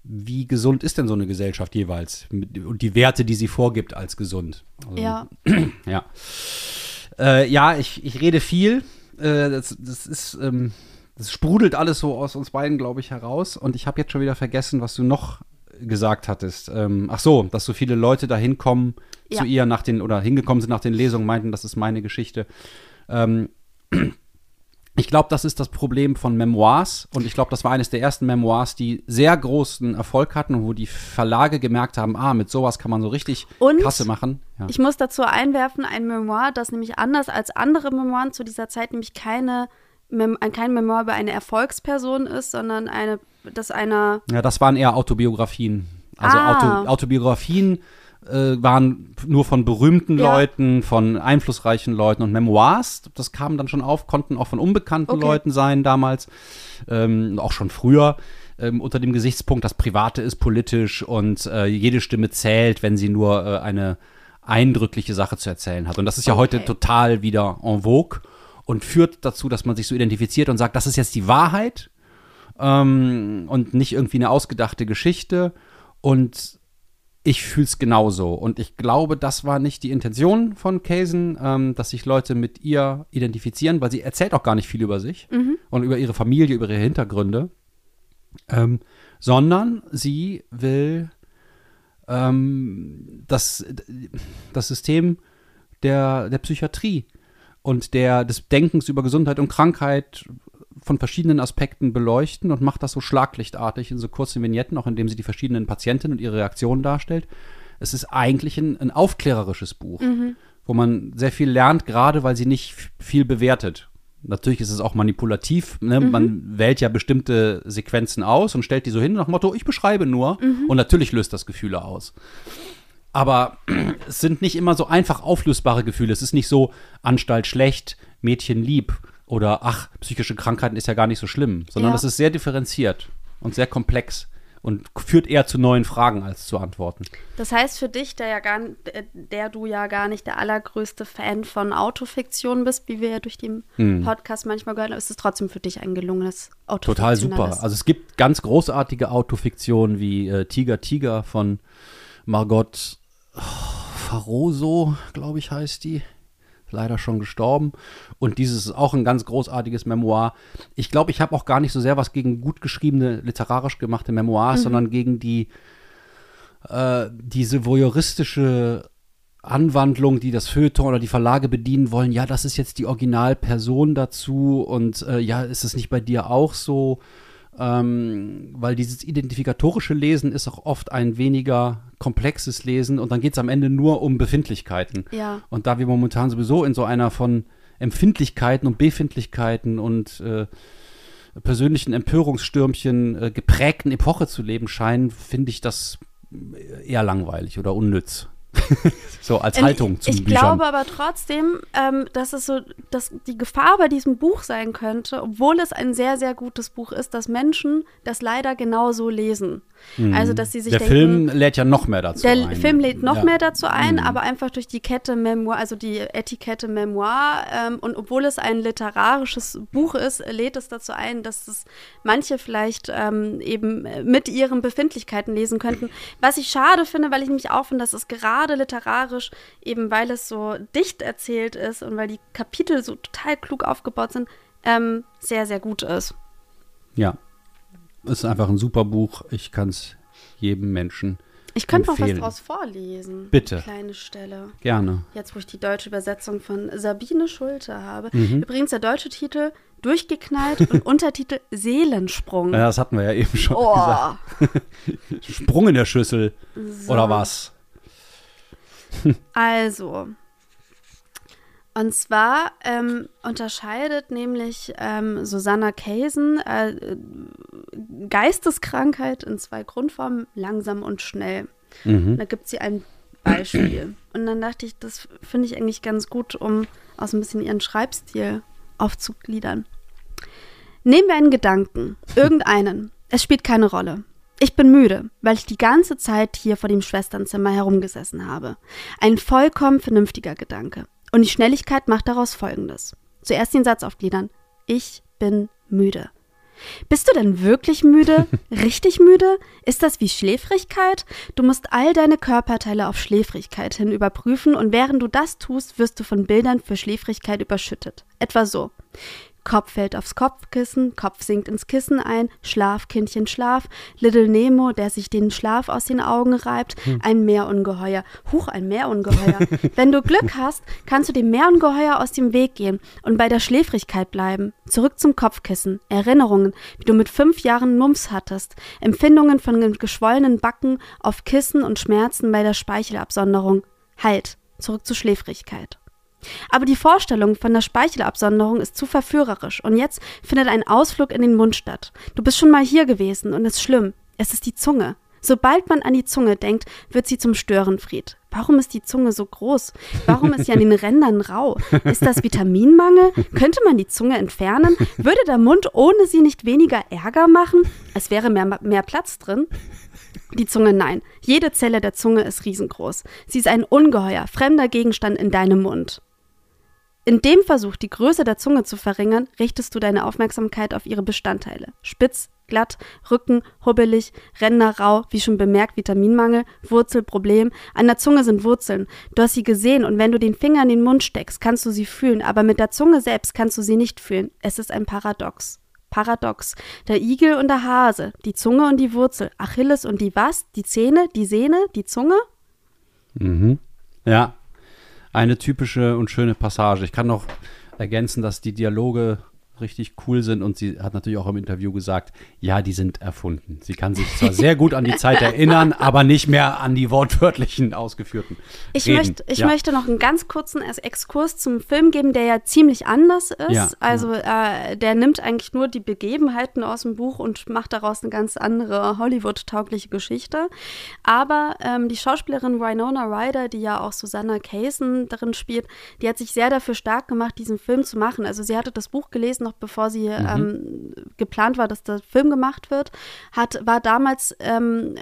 wie gesund ist denn so eine Gesellschaft jeweils? Und die Werte, die sie vorgibt als gesund. Also, Ja. ja. Äh, ja, ich, ich rede viel. Äh, das, das ist, ähm, das sprudelt alles so aus uns beiden, glaube ich, heraus. Und ich habe jetzt schon wieder vergessen, was du noch gesagt hattest. Ähm, ach so, dass so viele Leute da hinkommen Ja. zu ihr nach den, oder hingekommen sind nach den Lesungen, meinten, das ist meine Geschichte. Ähm, ich glaube, das ist das Problem von Memoirs. Und ich glaube, das war eines der ersten Memoirs, die sehr großen Erfolg hatten und wo die Verlage gemerkt haben, ah, mit sowas kann man so richtig Und Kasse machen. Ja. Ich muss dazu einwerfen, ein Memoir, das nämlich anders als andere Memoiren zu dieser Zeit nämlich keine, Mem ein- kein Memoir über eine Erfolgsperson ist, sondern eine, das einer, Ja, das waren eher Autobiografien. Also Ah. Auto, Autobiografien äh, waren nur von berühmten Ja. Leuten, von einflussreichen Leuten und Memoirs, das kam dann schon auf, konnten auch von unbekannten Okay. Leuten sein damals, ähm, auch schon früher. Ähm, unter dem Gesichtspunkt, das Private ist politisch und äh, jede Stimme zählt, wenn sie nur äh, eine eindrückliche Sache zu erzählen hat. Und das ist ja heute Okay. total wieder en vogue und führt dazu, dass man sich so identifiziert und sagt, das ist jetzt die Wahrheit ähm, und nicht irgendwie eine ausgedachte Geschichte. Und ich fühle es genauso. Und ich glaube, das war nicht die Intention von Kaysen, ähm, dass sich Leute mit ihr identifizieren, weil sie erzählt auch gar nicht viel über sich und über ihre Familie, über ihre Hintergründe, ähm, sondern sie will ähm, das, das System der, der Psychiatrie und der, des Denkens über Gesundheit und Krankheit von verschiedenen Aspekten beleuchten und macht das so schlaglichtartig in so kurzen Vignetten, auch indem sie die verschiedenen Patientinnen und ihre Reaktionen darstellt. Es ist eigentlich ein, ein aufklärerisches Buch, wo man sehr viel lernt, gerade weil sie nicht viel bewertet. Natürlich ist es auch manipulativ. Ne? Man wählt ja bestimmte Sequenzen aus und stellt die so hin nach Motto, ich beschreibe nur. Und natürlich löst das Gefühle aus. Aber es sind nicht immer so einfach auflösbare Gefühle. Es ist nicht so Anstalt schlecht, Mädchen lieb oder ach, psychische Krankheiten ist ja gar nicht so schlimm, sondern Ja. es ist sehr differenziert und sehr komplex und führt eher zu neuen Fragen als zu Antworten. das heißt für dich, der ja gar, der du ja gar nicht der allergrößte Fan von Autofiktion bist, wie wir ja durch den Podcast manchmal gehört haben, ist es trotzdem für dich ein gelungenes Total super. Also es gibt ganz großartige Autofiktionen wie äh, Tiger Tiger von Margot oh, Faroso, glaube ich, heißt die. Leider schon gestorben. Und dieses ist auch ein ganz großartiges Memoir. Ich glaube, ich habe auch gar nicht so sehr was gegen gut geschriebene, literarisch gemachte Memoirs, mhm. sondern gegen die äh, diese voyeuristische Anwandlung, die das Feuilleton oder die Verlage bedienen wollen, ja, das ist jetzt die Originalperson dazu und äh, ja, ist es nicht bei dir auch so? Ähm, weil dieses identifikatorische Lesen ist auch oft ein weniger komplexes Lesen und dann geht es am Ende nur um Befindlichkeiten. Ja. Und da wir momentan sowieso in so einer von Empfindlichkeiten und Befindlichkeiten und äh, persönlichen Empörungsstürmchen äh, geprägten Epoche zu leben scheinen, finde ich das eher langweilig oder unnütz. so als ähm, Haltung zum Ich Büchern. glaube aber trotzdem, ähm, dass es so, dass die Gefahr bei diesem Buch sein könnte, obwohl es ein sehr, sehr gutes Buch ist, dass Menschen das leider genauso lesen. Mhm. Also, dass sie sich Der denken, Film lädt ja noch mehr dazu der ein. Der Film lädt noch ja. mehr dazu ein, mhm. aber einfach durch die Kette Memoir, also die Etikette Memoir ähm, und obwohl es ein literarisches Buch ist, lädt es dazu ein, dass es manche vielleicht ähm, eben mit ihren Befindlichkeiten lesen könnten. Was ich schade finde, weil ich nämlich auch finde, dass es gerade literarisch, eben weil es so dicht erzählt ist und weil die Kapitel so total klug aufgebaut sind, ähm, sehr, sehr gut ist. Ja, ist einfach ein super Buch. Ich kann es jedem Menschen ich könnte noch was draus vorlesen. Bitte. Eine kleine Stelle. Gerne. Jetzt, wo ich die deutsche Übersetzung von Sabine Schulte habe. Mhm. Übrigens der deutsche Titel Durchgeknallt und Untertitel Seelensprung. Ja, das hatten wir ja eben schon Oh. gesagt. Sprung in der Schüssel. So. Oder was? Also, und zwar ähm, unterscheidet nämlich ähm, Susanna Kaysen äh, Geisteskrankheit in zwei Grundformen, langsam und schnell. Mhm. Da gibt sie ein Beispiel. Und dann dachte ich, das finde ich eigentlich ganz gut, um aus ein bisschen ihren Schreibstil aufzugliedern. Nehmen wir einen Gedanken, irgendeinen. Es spielt keine Rolle. Ich bin müde, weil ich die ganze Zeit hier vor dem Schwesternzimmer herumgesessen habe. Ein vollkommen vernünftiger Gedanke. Und die Schnelligkeit macht daraus Folgendes. Zuerst den Satz aufgliedern. Ich bin müde. Bist du denn wirklich müde? Richtig müde? Ist das wie Schläfrigkeit? Du musst all deine Körperteile auf Schläfrigkeit hin überprüfen und während du das tust, wirst du von Bildern für Schläfrigkeit überschüttet. Etwa so. Kopf fällt aufs Kopfkissen, Kopf sinkt ins Kissen ein, Schlaf, Kindchen, Schlaf, Little Nemo, der sich den Schlaf aus den Augen reibt, ein Meerungeheuer, huch, ein Meerungeheuer. Wenn du Glück hast, kannst du dem Meerungeheuer aus dem Weg gehen und bei der Schläfrigkeit bleiben. Zurück zum Kopfkissen, Erinnerungen, wie du mit fünf Jahren Mumps hattest, Empfindungen von geschwollenen Backen auf Kissen und Schmerzen bei der Speichelabsonderung. Halt, zurück zur Schläfrigkeit. Aber die Vorstellung von der Speichelabsonderung ist zu verführerisch und jetzt findet ein Ausflug in den Mund statt. Du bist schon mal hier gewesen und es ist schlimm. Es ist die Zunge. Sobald man an die Zunge denkt, wird sie zum Störenfried. Warum ist die Zunge so groß? Warum ist sie an den Rändern rau? Ist das Vitaminmangel? Könnte man die Zunge entfernen? Würde der Mund ohne sie nicht weniger Ärger machen? Es wäre mehr, mehr Platz drin. Die Zunge nein. Jede Zelle der Zunge ist riesengroß. Sie ist ein ungeheuer, fremder Gegenstand in deinem Mund. In dem Versuch, die Größe der Zunge zu verringern, richtest du deine Aufmerksamkeit auf ihre Bestandteile. Spitz, glatt, Rücken, hubbelig, Ränder rau, wie schon bemerkt, Vitaminmangel, Wurzelproblem. An der Zunge sind Wurzeln. Du hast sie gesehen und wenn du den Finger in den Mund steckst, kannst du sie fühlen, aber mit der Zunge selbst kannst du sie nicht fühlen. Es ist ein Paradox. Paradox. Der Igel und der Hase, die Zunge und die Wurzel, Achilles und die was? Die Zähne, die Sehne, die Zunge? Mhm. Ja, eine typische und schöne Passage. Ich kann noch ergänzen, dass die Dialoge richtig cool sind und sie hat natürlich auch im Interview gesagt, ja, die sind erfunden. Sie kann sich zwar sehr gut an die Zeit erinnern, aber nicht mehr an die wortwörtlichen ausgeführten. Ich, Reden. möchte, ich ja. möchte noch einen ganz kurzen Exkurs zum Film geben, der ja ziemlich anders ist. Ja, also Äh, der nimmt eigentlich nur die Begebenheiten aus dem Buch und macht daraus eine ganz andere Hollywood-taugliche Geschichte. Aber ähm, die Schauspielerin Winona Ryder, die ja auch Susanna Kaysen darin spielt, die hat sich sehr dafür stark gemacht, diesen Film zu machen. Also sie hatte das Buch gelesen, noch noch bevor sie mhm. ähm, geplant war, dass der Film gemacht wird, hat, war damals, ähm,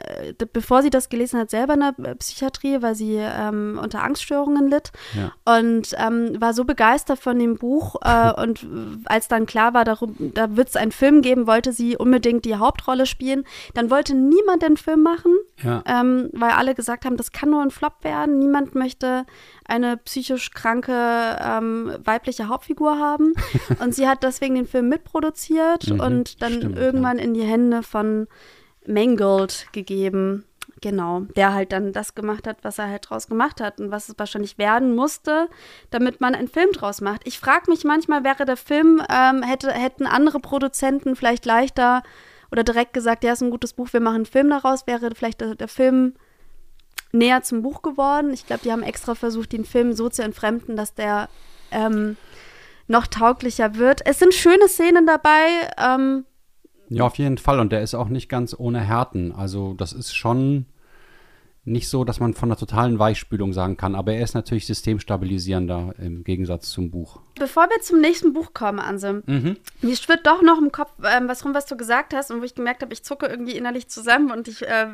bevor sie das gelesen hat, selber in der Psychiatrie, weil sie ähm, unter Angststörungen litt ja. und ähm, war so begeistert von dem Buch äh, und als dann klar war, darum, da wird es einen Film geben, wollte sie unbedingt die Hauptrolle spielen. Dann wollte niemand den Film machen, ja. ähm, weil alle gesagt haben, das kann nur ein Flop werden. Niemand möchte eine psychisch kranke ähm, weibliche Hauptfigur haben. und sie hat deswegen den Film mitproduziert mhm, und dann stimmt, irgendwann ja. in die Hände von Mangold gegeben. Genau, der halt dann das gemacht hat, was er halt draus gemacht hat und was es wahrscheinlich werden musste, damit man einen Film draus macht. Ich frage mich manchmal, wäre der Film, ähm, hätte, hätten andere Produzenten vielleicht leichter oder direkt gesagt, ja, ist ein gutes Buch, wir machen einen Film daraus, wäre vielleicht der, der Film näher zum Buch geworden. Ich glaube, die haben extra versucht, den Film so zu entfremden, dass der ähm, noch tauglicher wird. Es sind schöne Szenen dabei. Ähm, ja, auf jeden Fall. Und der ist auch nicht ganz ohne Härten. Also, das ist schon nicht so, dass man von einer totalen Weichspülung sagen kann, aber er ist natürlich systemstabilisierender im Gegensatz zum Buch. Bevor wir zum nächsten Buch kommen, Anselm, mhm. mir schwirrt doch noch im Kopf ähm, was rum, was du gesagt hast und wo ich gemerkt habe, ich zucke irgendwie innerlich zusammen und ich äh,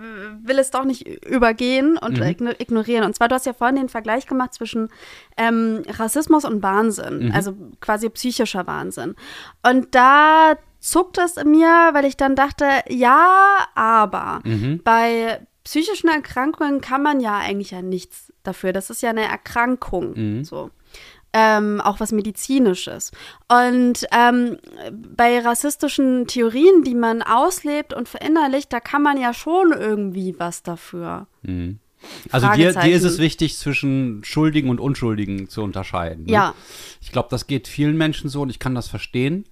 will es doch nicht übergehen und mhm. ignorieren. Und zwar, du hast ja vorhin den Vergleich gemacht zwischen ähm, Rassismus und Wahnsinn, mhm. also quasi psychischer Wahnsinn. Und da zuckt es in mir, weil ich dann dachte, ja, aber mhm. bei psychischen Erkrankungen kann man ja eigentlich ja nichts dafür. Das ist ja eine Erkrankung. Mhm. So. Ähm, auch was medizinisches. Und ähm, bei rassistischen Theorien, die man auslebt und verinnerlicht, da kann man ja schon irgendwie was dafür. Mhm. Also dir, dir ist es wichtig, zwischen Schuldigen und Unschuldigen zu unterscheiden. Ne? Ja. Ich glaube, das geht vielen Menschen so und ich kann das verstehen.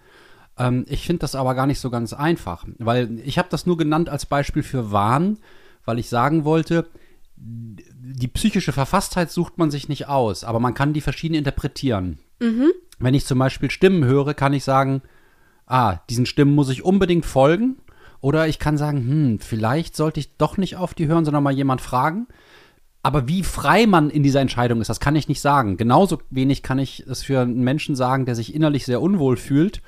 Ähm, ich finde das aber gar nicht so ganz einfach, weil ich habe das nur genannt als Beispiel für Wahn weil ich sagen wollte, die psychische Verfasstheit sucht man sich nicht aus, aber man kann die verschieden interpretieren. Mhm. Wenn ich zum Beispiel Stimmen höre, kann ich sagen, ah, diesen Stimmen muss ich unbedingt folgen. Oder ich kann sagen, hm, vielleicht sollte ich doch nicht auf die hören, sondern mal jemand fragen. Aber wie frei man in dieser Entscheidung ist, das kann ich nicht sagen. Genauso wenig kann ich es für einen Menschen sagen, der sich innerlich sehr unwohl fühlt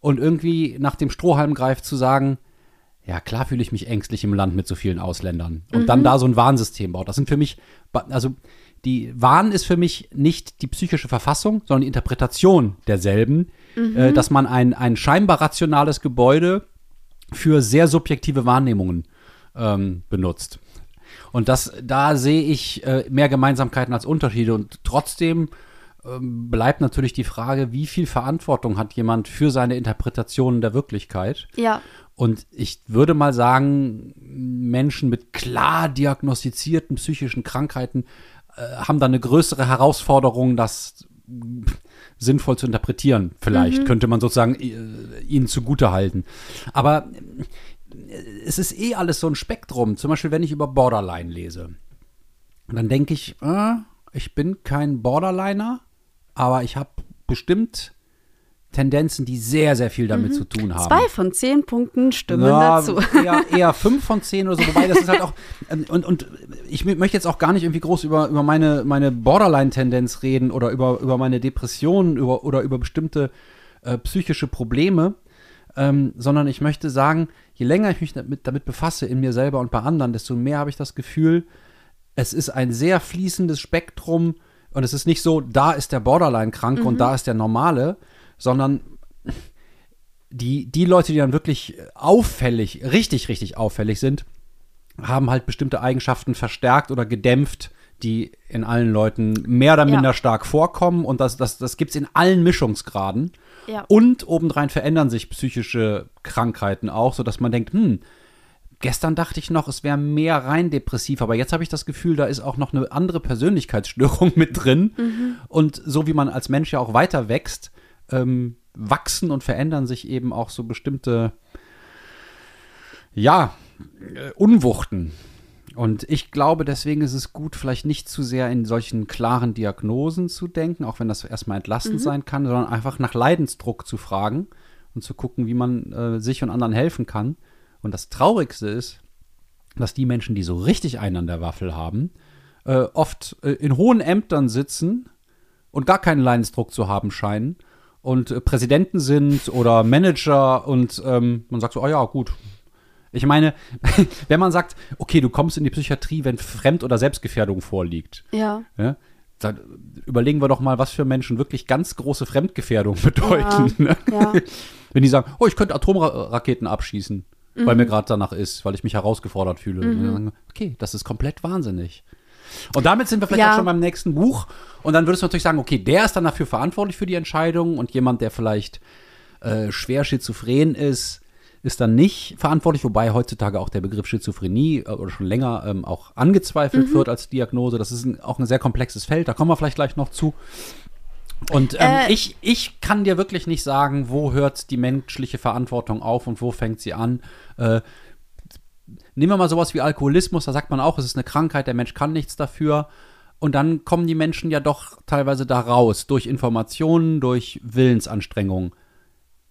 und irgendwie nach dem Strohhalm greift, zu sagen, ja, klar fühle ich mich ängstlich im Land mit so vielen Ausländern. Und mhm. dann da so ein Warnsystem baut. Das sind für mich, also die Wahn ist für mich nicht die psychische Verfassung, sondern die Interpretation derselben, mhm. äh, dass man ein, ein scheinbar rationales Gebäude für sehr subjektive Wahrnehmungen ähm, benutzt. Und das, da sehe ich äh, mehr Gemeinsamkeiten als Unterschiede. Und trotzdem ähm, bleibt natürlich die Frage, wie viel Verantwortung hat jemand für seine Interpretationen der Wirklichkeit? Ja. Und ich würde mal sagen, Menschen mit klar diagnostizierten psychischen Krankheiten äh, haben da eine größere Herausforderung, das sinnvoll zu interpretieren. Vielleicht mhm. könnte man sozusagen äh, ihnen zugute halten. Aber äh, es ist eh alles so ein Spektrum. Zum Beispiel, wenn ich über Borderline lese, dann denke ich, äh, ich bin kein Borderliner, aber ich habe bestimmt Tendenzen, die sehr, sehr viel damit mhm. zu tun haben. Zwei von zehn Punkten stimmen ja, dazu. Eher, eher fünf von zehn oder so, wobei das ist halt auch, ähm, und, und ich möchte jetzt auch gar nicht irgendwie groß über, über meine, meine Borderline-Tendenz reden oder über, über meine Depressionen über, oder über bestimmte äh, psychische Probleme, ähm, sondern ich möchte sagen, je länger ich mich damit, damit befasse, in mir selber und bei anderen, desto mehr habe ich das Gefühl, es ist ein sehr fließendes Spektrum und es ist nicht so, da ist der Borderline-Kranke mhm. und da ist der Normale, sondern die, die Leute, die dann wirklich auffällig, richtig, richtig auffällig sind, haben halt bestimmte Eigenschaften verstärkt oder gedämpft, die in allen Leuten mehr oder minder ja. stark vorkommen. Und das, das, das gibt es in allen Mischungsgraden. Ja. Und obendrein verändern sich psychische Krankheiten auch, sodass man denkt, hm, gestern dachte ich noch, es wäre mehr rein depressiv, aber jetzt habe ich das Gefühl, da ist auch noch eine andere Persönlichkeitsstörung mit drin. Mhm. Und so wie man als Mensch ja auch weiter wächst, ähm, wachsen und verändern sich eben auch so bestimmte, ja, äh, Unwuchten. Und ich glaube, deswegen ist es gut, vielleicht nicht zu sehr in solchen klaren Diagnosen zu denken, auch wenn das erstmal entlastend mhm. sein kann, sondern einfach nach Leidensdruck zu fragen und zu gucken, wie man äh, sich und anderen helfen kann. Und das Traurigste ist, dass die Menschen, die so richtig einen an der Waffel haben, äh, oft äh, in hohen Ämtern sitzen und gar keinen Leidensdruck zu haben scheinen und äh, Präsidenten sind oder Manager und ähm, man sagt so, oh ja, gut. Ich meine, wenn man sagt, okay, du kommst in die Psychiatrie, wenn Fremd- oder Selbstgefährdung vorliegt, Ja. ja, dann überlegen wir doch mal, was für Menschen wirklich ganz große Fremdgefährdung bedeuten. Ne? Ja. Wenn die sagen, oh, ich könnte Atomraketen abschießen, weil mir gerade danach ist, weil ich mich herausgefordert fühle. Und dann sagen wir, okay, das ist komplett wahnsinnig. Und damit sind wir vielleicht Ja. auch schon beim nächsten Buch. Und dann würdest du natürlich sagen, okay, der ist dann dafür verantwortlich für die Entscheidung und jemand, der vielleicht äh, schwer schizophren ist, ist dann nicht verantwortlich, wobei heutzutage auch der Begriff Schizophrenie äh, oder schon länger ähm, auch angezweifelt wird als Diagnose. Das ist ein, auch ein sehr komplexes Feld, da kommen wir vielleicht gleich noch zu. Und ähm, Äh, ich, ich kann dir wirklich nicht sagen, wo hört die menschliche Verantwortung auf und wo fängt sie an. Äh, nehmen wir mal sowas wie Alkoholismus, da sagt man auch, es ist eine Krankheit, der Mensch kann nichts dafür. Und dann kommen die Menschen ja doch teilweise da raus, durch Informationen, durch Willensanstrengungen.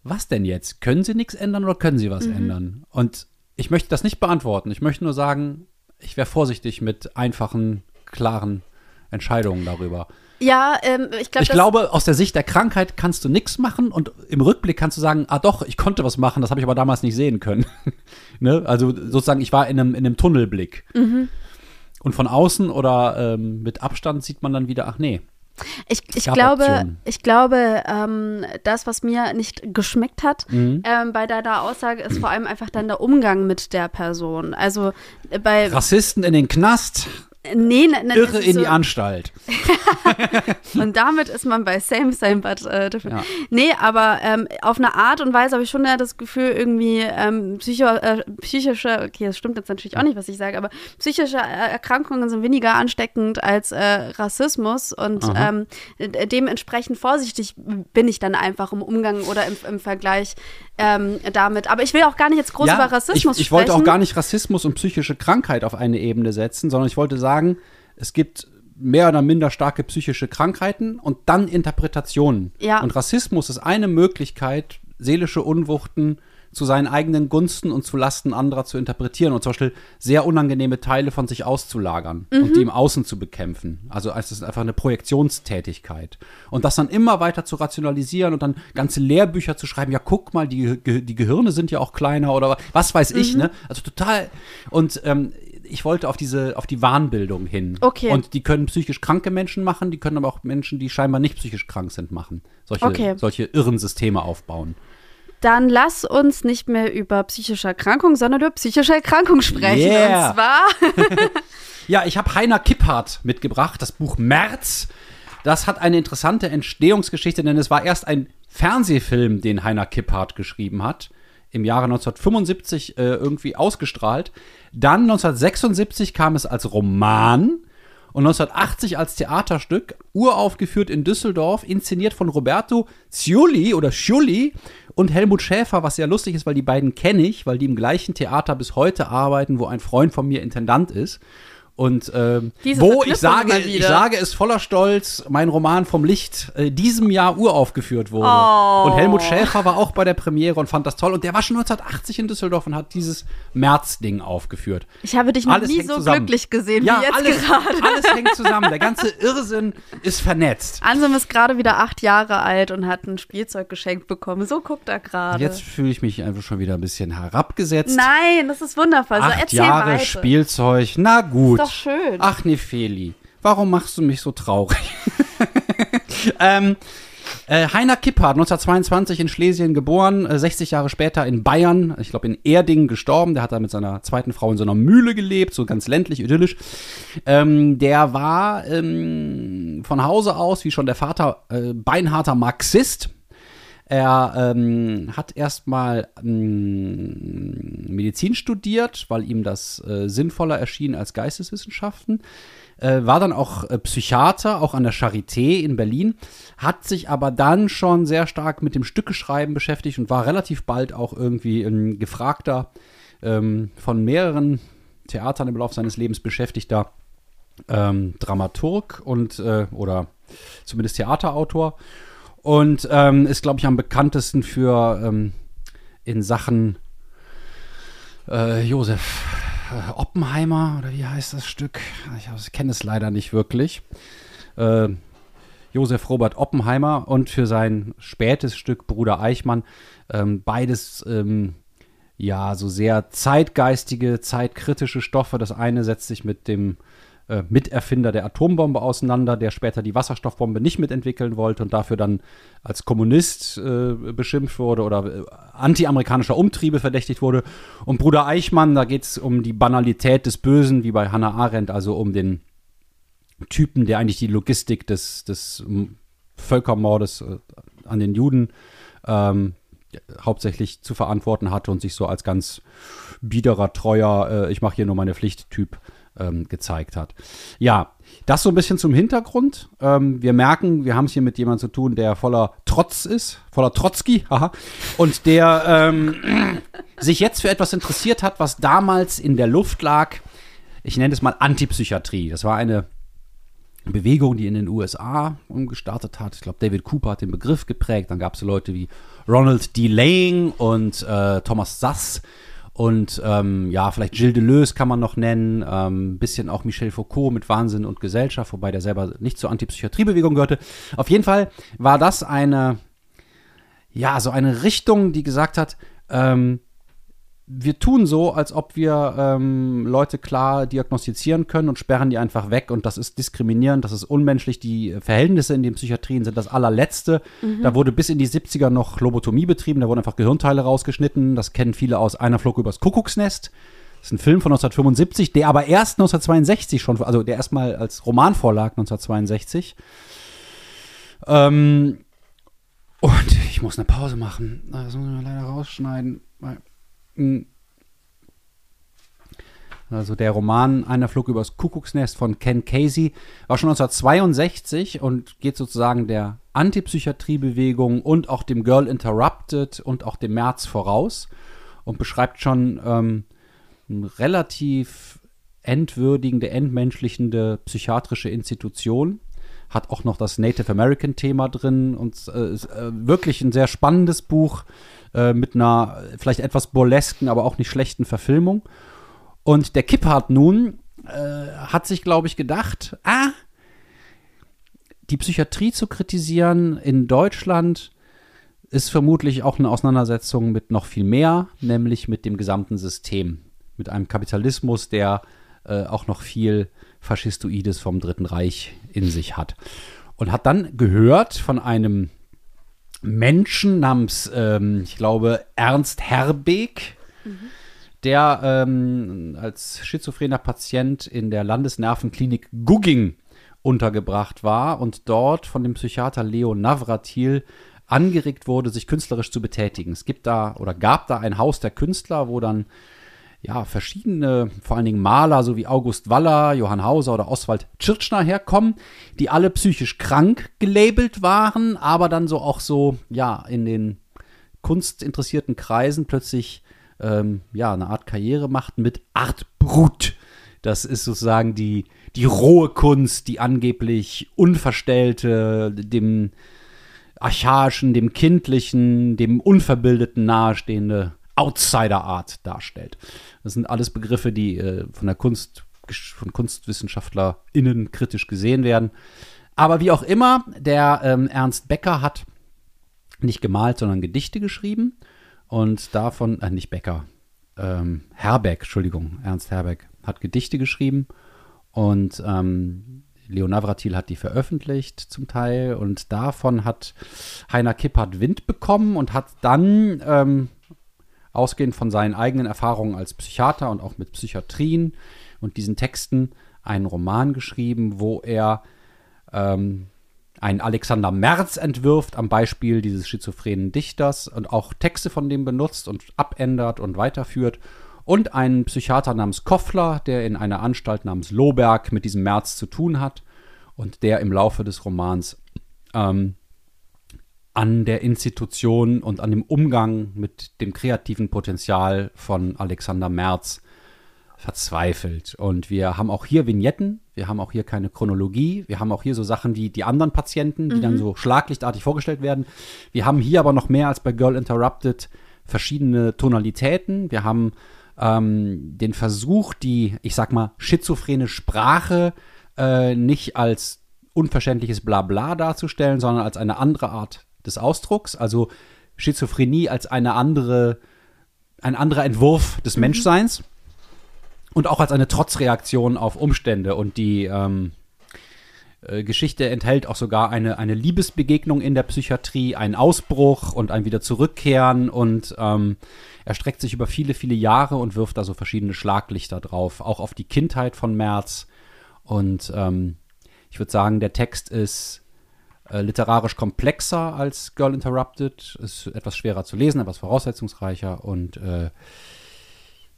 Was denn jetzt? Können sie nichts ändern oder können sie was ändern? Und ich möchte das nicht beantworten. Ich möchte nur sagen, ich wäre vorsichtig mit einfachen, klaren Entscheidungen darüber. Ja, ähm, ich glaube, Ich glaube, aus der Sicht der Krankheit kannst du nichts machen und im Rückblick kannst du sagen, ah doch, ich konnte was machen, das habe ich aber damals nicht sehen können. ne? Also sozusagen, ich war in einem, in einem Tunnelblick. Mhm. Und von außen oder ähm, mit Abstand sieht man dann wieder, ach nee. Ich, ich glaube, Optionen. ich glaube, ähm, das, was mir nicht geschmeckt hat Mhm. ähm, bei deiner Aussage, ist vor allem einfach dann der Umgang mit der Person. Also äh, bei Rassisten in den Knast, nee, ne, ne, das Irre in so, die Anstalt. Und damit ist man bei same, same, but äh, different. Ja. Nee, aber ähm, auf eine Art und Weise habe ich schon ja das Gefühl, irgendwie ähm, psycho, äh, psychische, okay, das stimmt jetzt natürlich auch nicht, was ich sage, aber psychische äh, Erkrankungen sind weniger ansteckend als äh, Rassismus und ähm, de- dementsprechend vorsichtig bin ich dann einfach im Umgang oder im, im Vergleich ähm, damit. Aber ich will auch gar nicht jetzt groß über Rassismus ich, ich wollte auch sprechen. gar nicht Rassismus und psychische Krankheit auf eine Ebene setzen, sondern ich wollte sagen, es gibt mehr oder minder starke psychische Krankheiten und dann Interpretationen. Ja. Und Rassismus ist eine Möglichkeit, seelische Unwuchten zu seinen eigenen Gunsten und zu Lasten anderer zu interpretieren und zum Beispiel sehr unangenehme Teile von sich auszulagern und die im Außen zu bekämpfen. Also es ist einfach eine Projektionstätigkeit. Und das dann immer weiter zu rationalisieren und dann ganze Lehrbücher zu schreiben, ja guck mal, die, die Gehirne sind ja auch kleiner oder was weiß ich, ne? Also total. Und ähm, ich wollte auf diese, auf die Wahnbildung hin. Okay. Und die können psychisch kranke Menschen machen, die können aber auch Menschen, die scheinbar nicht psychisch krank sind, machen. Solche, Okay. solche irren Systeme aufbauen. Dann lass uns nicht mehr über psychische Erkrankung, sondern über psychische Erkrankung sprechen. Yeah. Und zwar Ja, ich habe Heiner Kipphardt mitgebracht, das Buch März. Das hat eine interessante Entstehungsgeschichte, denn es war erst ein Fernsehfilm, den Heiner Kipphardt geschrieben hat. Im Jahre 1975 äh, irgendwie ausgestrahlt. Dann 1976 kam es als Roman und 1980 als Theaterstück, uraufgeführt in Düsseldorf, inszeniert von Roberto Ciulli oder Sciulli und Helmut Schäfer, was sehr lustig ist, weil die beiden kenne ich, weil die im gleichen Theater bis heute arbeiten, wo ein Freund von mir Intendant ist. Und ähm, Diese wo ich sage, ich sage es voller Stolz, mein Roman vom Licht äh, diesem Jahr uraufgeführt wurde. Oh. Und Helmut Schäfer war auch bei der Premiere und fand das toll. Und der war schon 1980 in Düsseldorf und hat dieses März-Ding aufgeführt. Ich habe dich noch Alles nie so zusammen. glücklich gesehen Ja, wie jetzt alles, gerade. alles hängt zusammen. Der ganze Irrsinn ist vernetzt. Ansem ist gerade wieder acht Jahre alt und hat ein Spielzeug geschenkt bekommen. So guckt er gerade. Jetzt fühle ich mich einfach schon wieder ein bisschen herabgesetzt. Nein, das ist wundervoll. So, Acht Jahre weiter. Spielzeug, na gut. Doch schön. Ach nee, Feli, warum machst du mich so traurig? ähm, äh, Heiner Kipphardt, 1922 in Schlesien geboren, äh, 60 Jahre später in Bayern, ich glaube in Erding gestorben. Der hat da mit seiner zweiten Frau in so einer Mühle gelebt, so ganz ländlich, idyllisch. Ähm, der war ähm, von Hause aus, wie schon der Vater, äh, beinharter Marxist. Er ähm, hat erstmal ähm, Medizin studiert, weil ihm das äh, sinnvoller erschien als Geisteswissenschaften. Äh, war dann auch äh, Psychiater, auch an der Charité in Berlin, hat sich aber dann schon sehr stark mit dem Stückeschreiben beschäftigt und war relativ bald auch irgendwie ein gefragter, ähm, von mehreren Theatern im Laufe seines Lebens beschäftigter ähm, Dramaturg und äh, oder zumindest Theaterautor und ähm, ist, glaube ich, am bekanntesten für ähm, in Sachen äh, Josef äh, Oppenheimer oder wie heißt das Stück? Ich kenne es leider nicht wirklich. Äh, Josef Robert Oppenheimer und für sein spätes Stück Bruder Eichmann. Ähm, beides ähm, ja so sehr zeitgeistige, zeitkritische Stoffe. Das eine setzt sich mit dem äh, Miterfinder der Atombombe auseinander, der später die Wasserstoffbombe nicht mitentwickeln wollte und dafür dann als Kommunist äh, beschimpft wurde oder äh, anti-amerikanischer Umtriebe verdächtigt wurde. Und Bruder Eichmann, da geht es um die Banalität des Bösen, wie bei Hannah Arendt, also um den Typen, der eigentlich die Logistik des, des Völkermordes äh, an den Juden ähm, hauptsächlich zu verantworten hatte und sich so als ganz biederer, treuer, äh, ich mache hier nur meine Pflicht-Typ ähm, gezeigt hat. Ja, das so ein bisschen zum Hintergrund. Ähm, wir merken, wir haben es hier mit jemandem zu tun, der voller Trotz ist, voller Trotzki, haha, und der ähm, sich jetzt für etwas interessiert hat, was damals in der Luft lag. Ich nenne es mal Antipsychiatrie. Das war eine Bewegung, die in den USA gestartet hat. Ich glaube, David Cooper hat den Begriff geprägt. Dann gab es Leute wie Ronald D. Lang und äh, Thomas Sass, und ähm, ja, vielleicht Gilles Deleuze kann man noch nennen, ähm, bisschen auch Michel Foucault mit Wahnsinn und Gesellschaft, wobei der selber nicht zur Antipsychiatriebewegung gehörte. Auf jeden Fall war das eine, ja, so eine Richtung, die gesagt hat, ähm, wir tun so, als ob wir ähm, Leute klar diagnostizieren können und sperren die einfach weg. Und das ist diskriminierend, das ist unmenschlich. Die Verhältnisse in den Psychiatrien sind das allerletzte. Mhm. Da wurde bis in die 70er noch Lobotomie betrieben, da wurden einfach Gehirnteile rausgeschnitten. Das kennen viele aus Einer Flug übers Kuckucksnest. Das ist ein Film von 1975, der aber erst 1962 schon, also der erstmal als Roman vorlag, 1962. Ähm, und ich muss eine Pause machen. Das muss ich leider rausschneiden. Also der Roman Einer Flug übers Kuckucksnest von Ken Casey war schon 1962 und geht sozusagen der Antipsychiatriebewegung und auch dem Girl Interrupted und auch dem März voraus und beschreibt schon ähm, relativ entwürdigende, entmenschlichende psychiatrische Institution. Hat auch noch das Native American Thema drin und äh, ist äh, wirklich ein sehr spannendes Buch äh, mit einer vielleicht etwas burlesken, aber auch nicht schlechten Verfilmung. Und der Kipphardt nun äh, hat sich, glaube ich, gedacht, ah, die Psychiatrie zu kritisieren in Deutschland ist vermutlich auch eine Auseinandersetzung mit noch viel mehr, nämlich mit dem gesamten System, mit einem Kapitalismus, der äh, auch noch viel Faschistoides vom Dritten Reich in sich hat. Und hat dann gehört von einem Menschen namens, ähm, ich glaube, Ernst Herbeek, mhm. der ähm, als schizophrener Patient in der Landesnervenklinik Gugging untergebracht war und dort von dem Psychiater Leo Navratil angeregt wurde, sich künstlerisch zu betätigen. Es gibt da oder gab da ein Haus der Künstler, wo dann ja, verschiedene, vor allen Dingen Maler, so wie August Waller, Johann Hauser oder Oswald Tschirtschner herkommen, die alle psychisch krank gelabelt waren, aber dann so auch so, ja, in den kunstinteressierten Kreisen plötzlich, ähm, ja, eine Art Karriere machten mit Art Brut. Das ist sozusagen die, die rohe Kunst, die angeblich unverstellte, dem archaischen, dem kindlichen, dem unverbildeten nahestehende Outsider-Art darstellt. Das sind alles Begriffe, die äh, von der Kunst, von KunstwissenschaftlerInnen kritisch gesehen werden. Aber wie auch immer, der ähm, Ernst Becker hat nicht gemalt, sondern Gedichte geschrieben. Und davon, äh, nicht Becker, ähm, Herbeck, Entschuldigung, Ernst Herbeck hat Gedichte geschrieben. Und ähm, Leo Navratil hat die veröffentlicht zum Teil. Und davon hat Heiner Kippert Wind bekommen und hat dann ähm, ausgehend von seinen eigenen Erfahrungen als Psychiater und auch mit Psychiatrien und diesen Texten einen Roman geschrieben, wo er ähm, einen Alexander Merz entwirft am Beispiel dieses schizophrenen Dichters und auch Texte von dem benutzt und abändert und weiterführt. Und einen Psychiater namens Koffler, der in einer Anstalt namens Lohberg mit diesem Merz zu tun hat und der im Laufe des Romans ähm, an der Institution und an dem Umgang mit dem kreativen Potenzial von Alexander Merz verzweifelt. Und wir haben auch hier Vignetten, wir haben auch hier keine Chronologie, wir haben auch hier so Sachen wie die anderen Patienten, die mhm. dann so schlaglichtartig vorgestellt werden. Wir haben hier aber noch mehr als bei Girl Interrupted verschiedene Tonalitäten. Wir haben ähm, den Versuch, die, ich sag mal, schizophrene Sprache äh, nicht als unverständliches Blabla darzustellen, sondern als eine andere Art des Ausdrucks. Also Schizophrenie als eine andere, ein anderer Entwurf des Menschseins und auch als eine Trotzreaktion auf Umstände. Und die ähm, äh, Geschichte enthält auch sogar eine, eine Liebesbegegnung in der Psychiatrie, einen Ausbruch und ein wieder zurückkehren und ähm, erstreckt sich über viele, viele Jahre und wirft da so verschiedene Schlaglichter drauf, auch auf die Kindheit von Merz. Und ähm, ich würde sagen, der Text ist äh, literarisch komplexer als Girl Interrupted, ist etwas schwerer zu lesen, etwas voraussetzungsreicher und äh,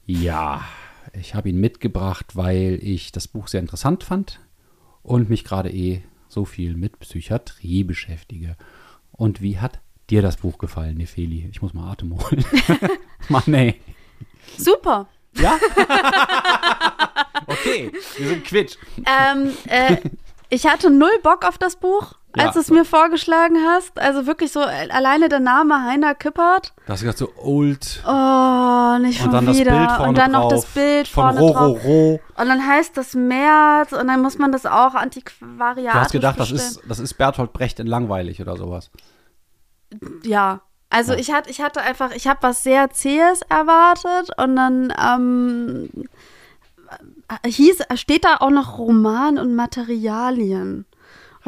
ja, ich habe ihn mitgebracht, weil ich das Buch sehr interessant fand und mich gerade eh so viel mit Psychiatrie beschäftige. Und wie hat dir das Buch gefallen, Nefeli? Ich muss mal Atem holen. Mann, ey. Super. Ja? okay, wir sind quitt. Ähm, äh, ich hatte null Bock auf das Buch, als du es mir vorgeschlagen hast. Also wirklich so äh, alleine der Name Heiner Kippert. Da hast du gesagt so old Oh, nicht schon und dann das wieder. Bild vorne und dann drauf noch das Bild von vorne Ro. Ro, Ro. Und dann heißt das März und dann muss man das auch antiquariatisch Du hast gedacht, das ist, das ist Bertolt Brecht in langweilig oder sowas. Ja. Also Ja. ich hatte, ich hatte einfach, ich habe was sehr Zähes erwartet und dann ähm, äh, hieß, steht da auch noch Roman und Materialien.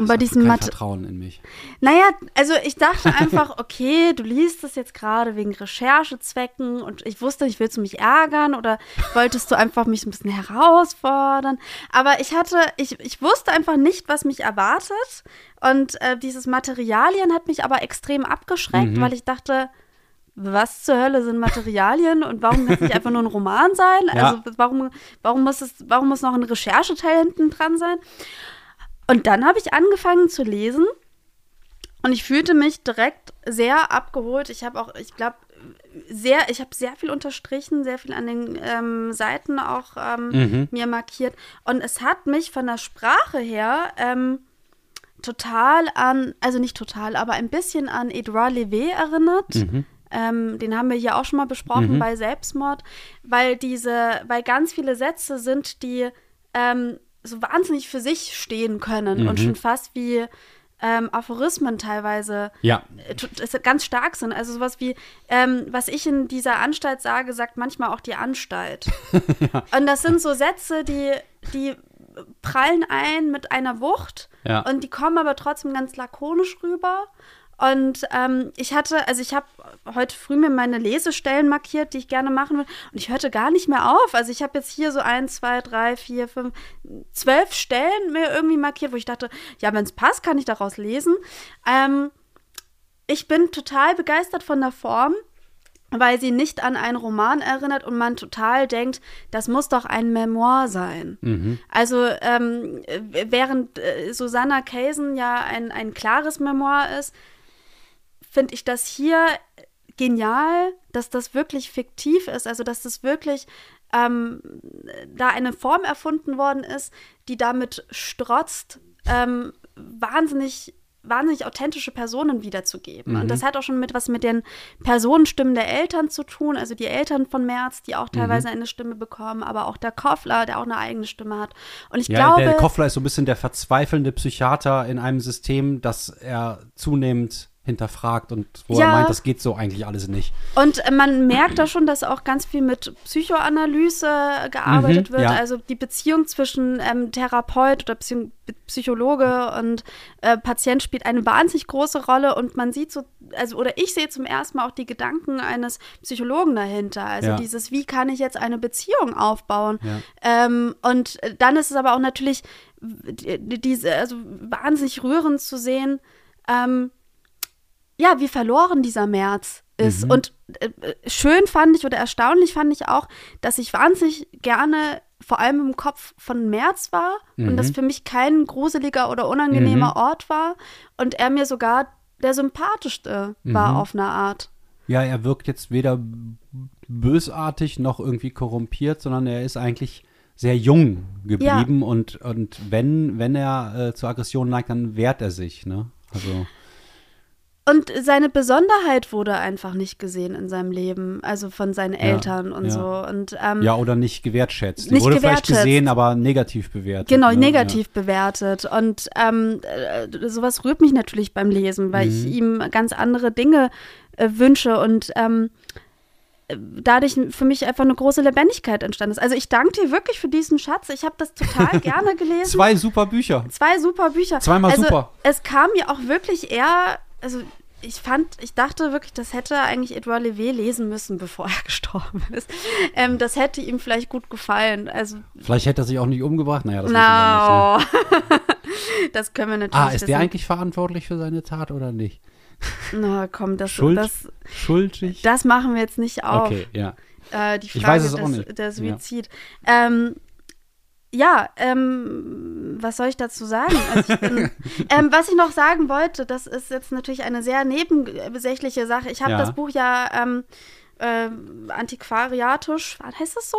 Und bei diesem kein Mat Vertrauen in mich. Naja, also ich dachte einfach, okay, du liest das jetzt gerade wegen Recherchezwecken und ich wusste nicht, willst du mich ärgern oder wolltest du einfach mich ein bisschen herausfordern? Aber ich hatte, ich, ich wusste einfach nicht, was mich erwartet und äh, dieses Materialien hat mich aber extrem abgeschreckt, Mhm. weil ich dachte, was zur Hölle sind Materialien und warum kann es nicht einfach nur ein Roman sein? Ja. Also warum, warum, muss es, warum muss noch ein Rechercheteil hinten dran sein? Und dann habe ich angefangen zu lesen und ich fühlte mich direkt sehr abgeholt. Ich habe auch, ich glaube, sehr, ich habe sehr viel unterstrichen, sehr viel an den ähm, Seiten auch ähm, Mhm. mir markiert. Und es hat mich von der Sprache her ähm, total an, also nicht total, aber ein bisschen an Edouard Levé erinnert. Mhm. Ähm, den haben wir hier auch schon mal besprochen bei Selbstmord, weil diese, weil ganz viele Sätze sind, die ähm, so wahnsinnig für sich stehen können und Mhm. schon fast wie ähm, Aphorismen teilweise Ja, äh, ganz stark sind. Also sowas wie, ähm, was ich in dieser Anstalt sage, sagt manchmal auch die Anstalt. Und das sind so Sätze, die, die prallen ein mit einer Wucht Ja. und die kommen aber trotzdem ganz lakonisch rüber. Und ähm, ich hatte, also ich habe heute früh mir meine Lesestellen markiert, die ich gerne machen will. Und ich hörte gar nicht mehr auf. Also ich habe jetzt hier so eins, zwei, drei, vier, fünf, zwölf Stellen mir irgendwie markiert, wo ich dachte, ja, wenn es passt, kann ich daraus lesen. Ähm, ich bin total begeistert von der Form, weil sie nicht an einen Roman erinnert und man total denkt, das muss doch ein Memoir sein. Also ähm, äh, während äh, Susanna Kaysen ja ein, ein klares Memoir ist, finde ich das hier genial, dass das wirklich fiktiv ist, also dass das wirklich ähm, da eine Form erfunden worden ist, die damit strotzt, ähm, wahnsinnig wahnsinnig authentische Personen wiederzugeben. Und das hat auch schon mit was mit den Personenstimmen der Eltern zu tun, also die Eltern von Merz, die auch teilweise eine Stimme bekommen, aber auch der Koffler, der auch eine eigene Stimme hat. Und ich ja glaube, der Koffler ist so ein bisschen der verzweifelnde Psychiater in einem System, das er zunehmend hinterfragt und wo Ja. er meint, das geht so eigentlich alles nicht. Und äh, man merkt da schon, dass auch ganz viel mit Psychoanalyse gearbeitet Mhm, wird. ja. Also die Beziehung zwischen ähm, Therapeut oder Psy Psychologe und äh, Patient spielt eine wahnsinnig große Rolle. Und man sieht so, also oder ich sehe zum ersten Mal auch die Gedanken eines Psychologen dahinter. Also Ja. dieses, wie kann ich jetzt eine Beziehung aufbauen? Ähm, und äh, dann ist es aber auch natürlich diese, also wahnsinnig rührend zu sehen, ähm, ja, wie verloren dieser März ist. Und äh, schön fand ich oder erstaunlich fand ich auch, dass ich wahnsinnig gerne vor allem im Kopf von März war und das für mich kein gruseliger oder unangenehmer Ort war und er mir sogar der sympathischste war auf eine Art. Ja, er wirkt jetzt weder bösartig noch irgendwie korrumpiert, sondern er ist eigentlich sehr jung geblieben und, und wenn, wenn er äh, zur Aggression neigt, dann wehrt er sich, ne? Also, Und seine Besonderheit wurde einfach nicht gesehen in seinem Leben, also von seinen Eltern und ja. so. Und, ähm, Ja, oder nicht gewertschätzt. Die Nicht wurde vielleicht gewertschätzt. gesehen, aber negativ bewertet. Genau, ne? negativ bewertet. Und ähm, äh, sowas rührt mich natürlich beim Lesen, weil ich Mhm. ihm ganz andere Dinge äh, wünsche und ähm, äh, dadurch für mich einfach eine große Lebendigkeit entstanden ist. Also ich danke dir wirklich für diesen Schatz. Ich habe das total gerne Ja. gelesen. Zwei super Bücher. Zwei super Bücher. Zweimal also, super. Es kam mir auch wirklich eher, also ich fand, ich dachte wirklich, das hätte eigentlich Edouard Levé lesen müssen, bevor er gestorben ist. Ähm, das hätte ihm vielleicht gut gefallen. Also, Vielleicht hätte er sich auch nicht umgebracht. Naja, das wissen wir nicht. Ne? no. das können wir natürlich Ah, ist der wissen. eigentlich verantwortlich für seine Tat oder nicht? Na komm, das, Schuld? das, Schuldig? das machen wir jetzt nicht auf. Okay, ja. Äh, die Ich Frage weiß es des, auch nicht. der Ja. Suizid. Ähm, ja, ähm, was soll ich dazu sagen? Also ich bin, ähm, was ich noch sagen wollte, das ist jetzt natürlich eine sehr nebensächliche Sache. Ich habe Ja. das Buch ja ähm, äh, antiquariatisch, heißt das so?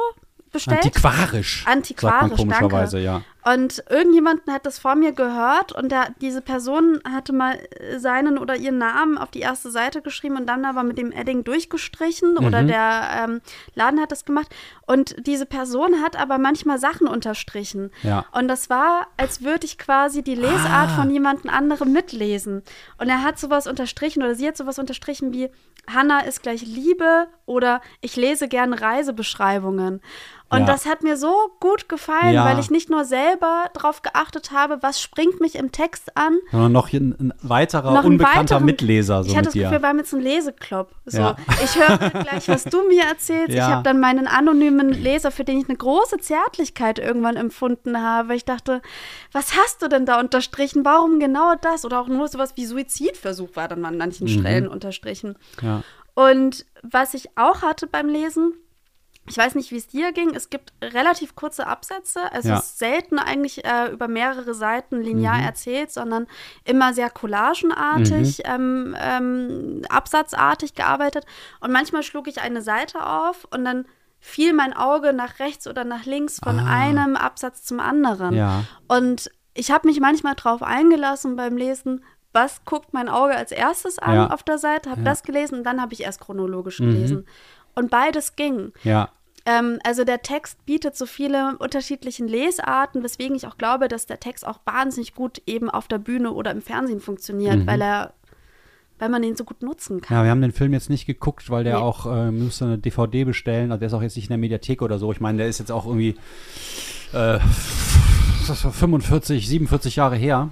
Bestellt? Antiquarisch. Antiquarisch, sagt man komischerweise, ja. Und irgendjemanden hat das vor mir gehört und der, diese Person hatte mal seinen oder ihren Namen auf die erste Seite geschrieben und dann aber mit dem Edding durchgestrichen oder Mhm. der ähm, Laden hat das gemacht. Und diese Person hat aber manchmal Sachen unterstrichen. Ja. Und das war, als würde ich quasi die Lesart Ah. von jemandem anderem mitlesen. Und er hat sowas unterstrichen oder sie hat sowas unterstrichen wie Hannah ist gleich Liebe oder ich lese gerne Reisebeschreibungen. Und Ja. das hat mir so gut gefallen, Ja. weil ich nicht nur selber drauf geachtet habe, was springt mich im Text an. Sondern noch ein, ein weiterer, Noch unbekannter weiteren- Mitleser so ich hatte mit das. Gefühl, wir haben jetzt so einen Leseklopp. So, Ja. Ich höre gleich, was du mir erzählst. Ich habe dann meinen anonymen Leser, für den ich eine große Zärtlichkeit irgendwann empfunden habe. Ich dachte, was hast du denn da unterstrichen? Warum genau das? Oder auch nur sowas wie Suizidversuch war dann an manchen Mhm. Stellen unterstrichen. ja. Und was ich auch hatte beim Lesen, ich weiß nicht, wie es dir ging, es gibt relativ kurze Absätze. Also Ja. es ist selten eigentlich äh, über mehrere Seiten linear Mhm. erzählt, sondern immer sehr collagenartig, ähm, ähm, absatzartig gearbeitet. Und manchmal schlug ich eine Seite auf und dann fiel mein Auge nach rechts oder nach links von Ah. einem Absatz zum anderen. Ja. Und ich habe mich manchmal drauf eingelassen beim Lesen, was guckt mein Auge als erstes an Ja. auf der Seite, habe Ja. das gelesen und dann habe ich erst chronologisch Mhm. Und beides ging. Ja. Ähm, also der Text bietet so viele unterschiedliche Lesarten, weswegen ich auch glaube, dass der Text auch wahnsinnig gut eben auf der Bühne oder im Fernsehen funktioniert, Mhm. weil er, weil man ihn so gut nutzen kann. Ja, wir haben den Film jetzt nicht geguckt, weil der Nee. auch, äh, müsste eine DVD bestellen, also der ist auch jetzt nicht in der Mediathek oder so. Ich meine, der ist jetzt auch irgendwie äh, 45, 47 Jahre her.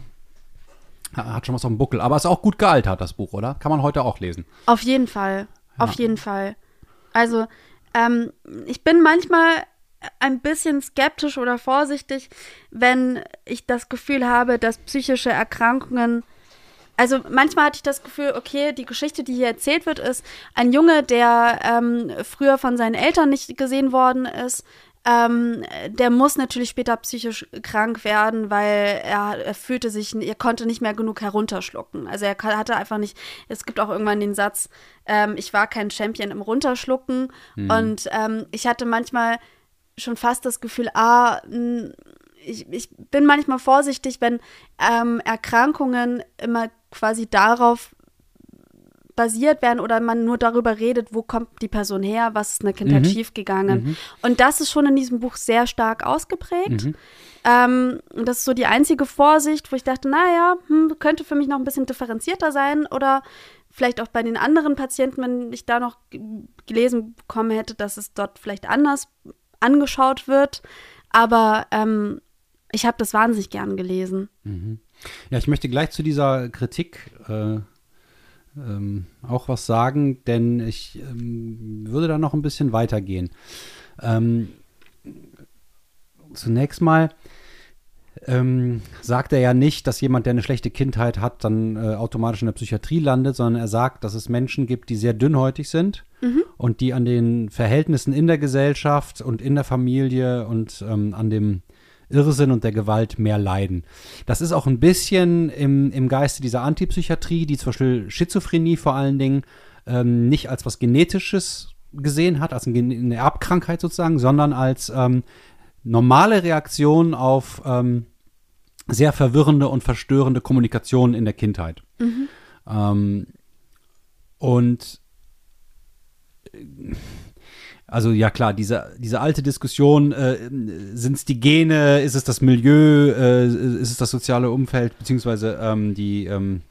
Ha- Hat schon was auf dem Buckel. Aber ist auch gut gealtert, das Buch, oder? Kann man heute auch lesen. Auf jeden Fall. Auf Ja. jeden Fall. Also, ähm, ich bin manchmal ein bisschen skeptisch oder vorsichtig, wenn ich das Gefühl habe, dass psychische Erkrankungen. Also manchmal hatte ich das Gefühl, okay, die Geschichte, die hier erzählt wird, ist ein Junge, der ähm, früher von seinen Eltern nicht gesehen worden ist. Ähm, der muss natürlich später psychisch krank werden, weil er, er fühlte sich, er konnte nicht mehr genug herunterschlucken. Also er hatte einfach nicht, es gibt auch irgendwann den Satz, ähm, ich war kein Champion im Runterschlucken. Und ähm, ich hatte manchmal schon fast das Gefühl, ah, ich, ich bin manchmal vorsichtig, wenn ähm, Erkrankungen immer quasi darauf basiert werden oder man nur darüber redet, wo kommt die Person her, was ist in der Kindheit Mhm. schiefgegangen. Und das ist schon in diesem Buch sehr stark ausgeprägt. Mhm. Ähm, das ist so die einzige Vorsicht, wo ich dachte, naja, hm, könnte für mich noch ein bisschen differenzierter sein oder vielleicht auch bei den anderen Patienten, wenn ich da noch gelesen bekommen hätte, dass es dort vielleicht anders angeschaut wird. Aber ähm, ich habe das wahnsinnig gern gelesen. Ja, ich möchte gleich zu dieser Kritik äh, ähm, auch was sagen, denn ich ähm, würde da noch ein bisschen weitergehen. Ähm, zunächst mal ähm, sagt er ja nicht, dass jemand, der eine schlechte Kindheit hat, dann äh, automatisch in der Psychiatrie landet, sondern er sagt, dass es Menschen gibt, die sehr dünnhäutig sind und die an den Verhältnissen in der Gesellschaft und in der Familie und ähm, an dem Irrsinn und der Gewalt mehr leiden. Das ist auch ein bisschen im, im Geiste dieser Antipsychiatrie, die zum Beispiel Schizophrenie vor allen Dingen ähm, nicht als was Genetisches gesehen hat, als eine, Erbkrankheit sozusagen, sondern als ähm, normale Reaktion auf ähm, sehr verwirrende und verstörende Kommunikation in der Kindheit. Ähm, Und äh, also ja klar, diese, diese alte Diskussion, äh, sind es die Gene, ist es das Milieu, äh, ist es das soziale Umfeld, beziehungsweise ähm, die, ähm,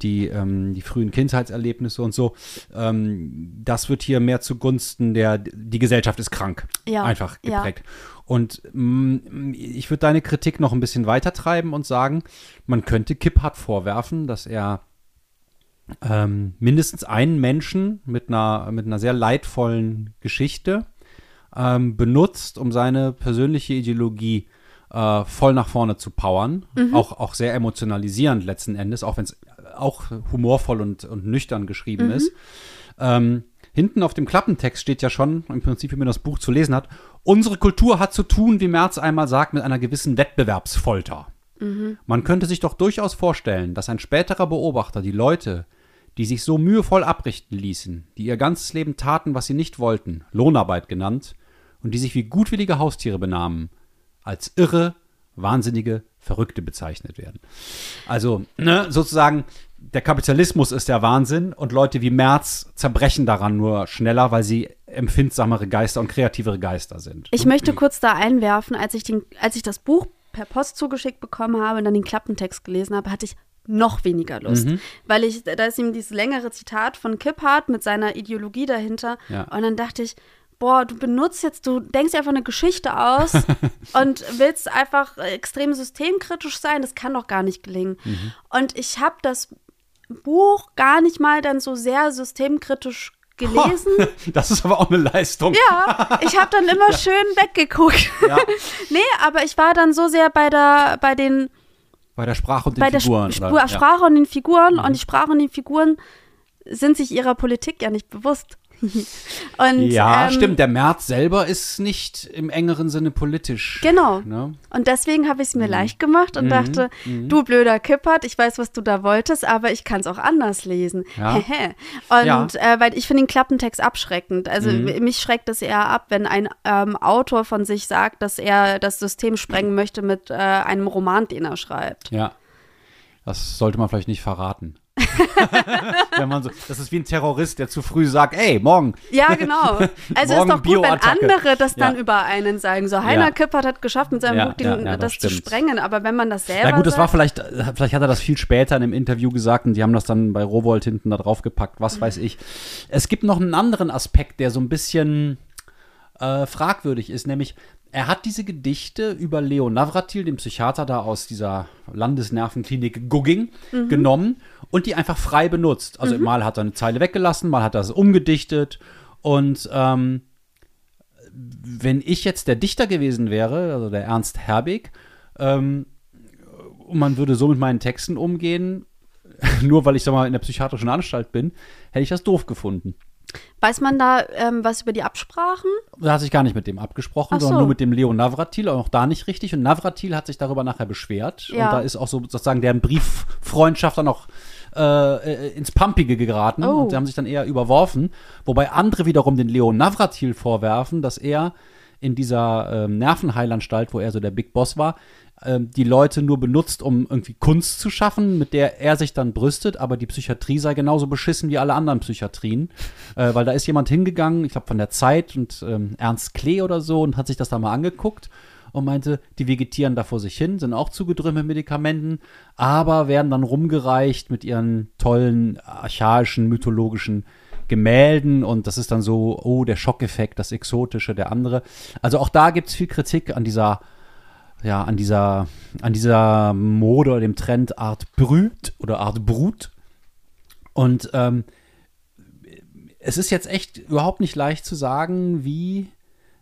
die, ähm, die frühen Kindheitserlebnisse und so, ähm, das wird hier mehr zugunsten der, die Gesellschaft ist krank, Ja, einfach ja. geprägt. Und mm, ich würde deine Kritik noch ein bisschen weiter treiben und sagen, man könnte Kiphart vorwerfen, dass er ähm, mindestens einen Menschen mit einer, mit einer sehr leidvollen Geschichte ähm, benutzt, um seine persönliche Ideologie äh, voll nach vorne zu powern. Auch, auch sehr emotionalisierend letzten Endes, auch wenn es auch humorvoll und, und nüchtern geschrieben ist. Ähm, hinten auf dem Klappentext steht ja schon, im Prinzip, wie man das Buch zu lesen hat, unsere Kultur hat zu tun, wie Merz einmal sagt, mit einer gewissen Wettbewerbsfolter. Man könnte sich doch durchaus vorstellen, dass ein späterer Beobachter die Leute, die sich so mühevoll abrichten ließen, die ihr ganzes Leben taten, was sie nicht wollten, Lohnarbeit genannt, und die sich wie gutwillige Haustiere benahmen, als irre, wahnsinnige, Verrückte bezeichnet werden. Also, ne, sozusagen, der Kapitalismus ist der Wahnsinn und Leute wie Merz zerbrechen daran nur schneller, weil sie empfindsamere Geister und kreativere Geister sind. Ich möchte kurz da einwerfen, als ich, den, als ich das Buch per Post zugeschickt bekommen habe und dann den Klappentext gelesen habe, hatte ich noch weniger Lust. Mhm. Weil ich, da ist ihm dieses längere Zitat von Kiphart mit seiner Ideologie dahinter. Ja. Und dann dachte ich, boah, du benutzt jetzt, du denkst einfach eine Geschichte aus und willst einfach extrem systemkritisch sein. Das kann doch gar nicht gelingen. Mhm. Und ich habe das Buch gar nicht mal dann so sehr systemkritisch gelesen. Das ist aber auch eine Leistung. Ja, ich habe dann immer schön weggeguckt. Ja. nee, aber ich war dann so sehr bei der, bei den, Bei der Sprache und den bei der Figuren. Spur, oder? Ja. Mhm. Sprache und den Figuren und die Sprache und die Figuren sind sich ihrer Politik ja nicht bewusst. und, Ja, ähm, stimmt. Der März selber ist nicht im engeren Sinne politisch. Genau. Ne? Und deswegen habe ich es mir Mhm. leicht gemacht und dachte, du blöder Kippert, ich weiß, was du da wolltest, aber ich kann es auch anders lesen. Ja. Hehe. und Ja. Mhm. äh, weil ich finde den Klappentext abschreckend. Also mich schreckt es eher ab, wenn ein ähm, Autor von sich sagt, dass er das System sprengen möchte mit äh, einem Roman, den er schreibt. Ja. Das sollte man vielleicht nicht verraten. Wenn man so, das ist wie ein Terrorist, der zu früh sagt, ey, morgen. Ja, genau. Also ist doch gut, wenn andere das dann Ja. über einen sagen. So, Heiner Ja. Kippert hat geschafft, mit seinem Ja, Buch den, das das, zu sprengen. Aber wenn man das selber Na gut, das war vielleicht, vielleicht hat er das viel später in einem Interview gesagt und die haben das dann bei Rowold hinten da drauf gepackt, was weiß ich. Es gibt noch einen anderen Aspekt, der so ein bisschen äh, fragwürdig ist, nämlich er hat diese Gedichte über Leo Navratil, den Psychiater da aus dieser Landesnervenklinik Gugging, genommen und die einfach frei benutzt. Also mal hat er eine Zeile weggelassen, mal hat er es umgedichtet und ähm, wenn ich jetzt der Dichter gewesen wäre, also der Ernst Herbig, ähm, und man würde so mit meinen Texten umgehen, nur weil ich sag mal in der psychiatrischen Anstalt bin, hätte ich das doof gefunden. Weiß man da ähm, was über die Absprachen? Da hat sich gar nicht mit dem abgesprochen, Ach sondern so. nur mit dem Leo Navratil, auch da nicht richtig. Und Navratil hat sich darüber nachher beschwert. Ja. Und da ist auch so sozusagen deren Brieffreundschaft dann auch äh, äh, ins Pumpige geraten. Oh. Und sie haben sich dann eher überworfen. Wobei andere wiederum den Leo Navratil vorwerfen, dass er in dieser ähm, Nervenheilanstalt, wo er so der Big Boss war, die Leute nur benutzt, um irgendwie Kunst zu schaffen, mit der er sich dann brüstet, aber die Psychiatrie sei genauso beschissen wie alle anderen Psychiatrien. Äh, weil da ist jemand hingegangen, ich glaube von der Zeit und ähm, Ernst Klee oder so und hat sich das da mal angeguckt und meinte, die vegetieren da vor sich hin, sind auch zugedröhnt mit Medikamenten, aber werden dann rumgereicht mit ihren tollen, archaischen, mythologischen Gemälden und das ist dann so, oh, der Schockeffekt, das Exotische, der andere. Also auch da gibt es viel Kritik an dieser, ja, an dieser, an dieser Mode oder dem Trend Art Brut oder Art Brut. Und ähm, es ist jetzt echt überhaupt nicht leicht zu sagen, wie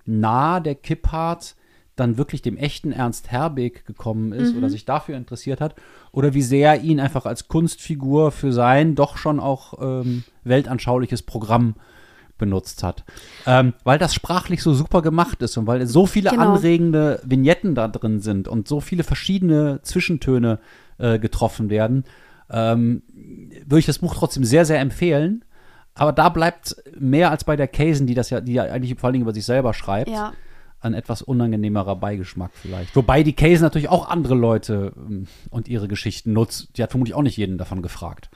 nah der Kipphardt dann wirklich dem echten Ernst Herbeek gekommen ist oder sich dafür interessiert hat oder wie sehr ihn einfach als Kunstfigur für sein doch schon auch ähm, weltanschauliches Programm benutzt hat. Ähm, weil das sprachlich so super gemacht ist und weil so viele Genau. anregende Vignetten da drin sind und so viele verschiedene Zwischentöne äh, getroffen werden, ähm, würde ich das Buch trotzdem sehr, sehr empfehlen. Aber da bleibt mehr als bei der Casen, die das ja, die ja eigentlich vor allen Dingen über sich selber schreibt, Ja. ein etwas unangenehmerer Beigeschmack vielleicht. Wobei die Casen natürlich auch andere Leute ähm, und ihre Geschichten nutzt. Die hat vermutlich auch nicht jeden davon gefragt.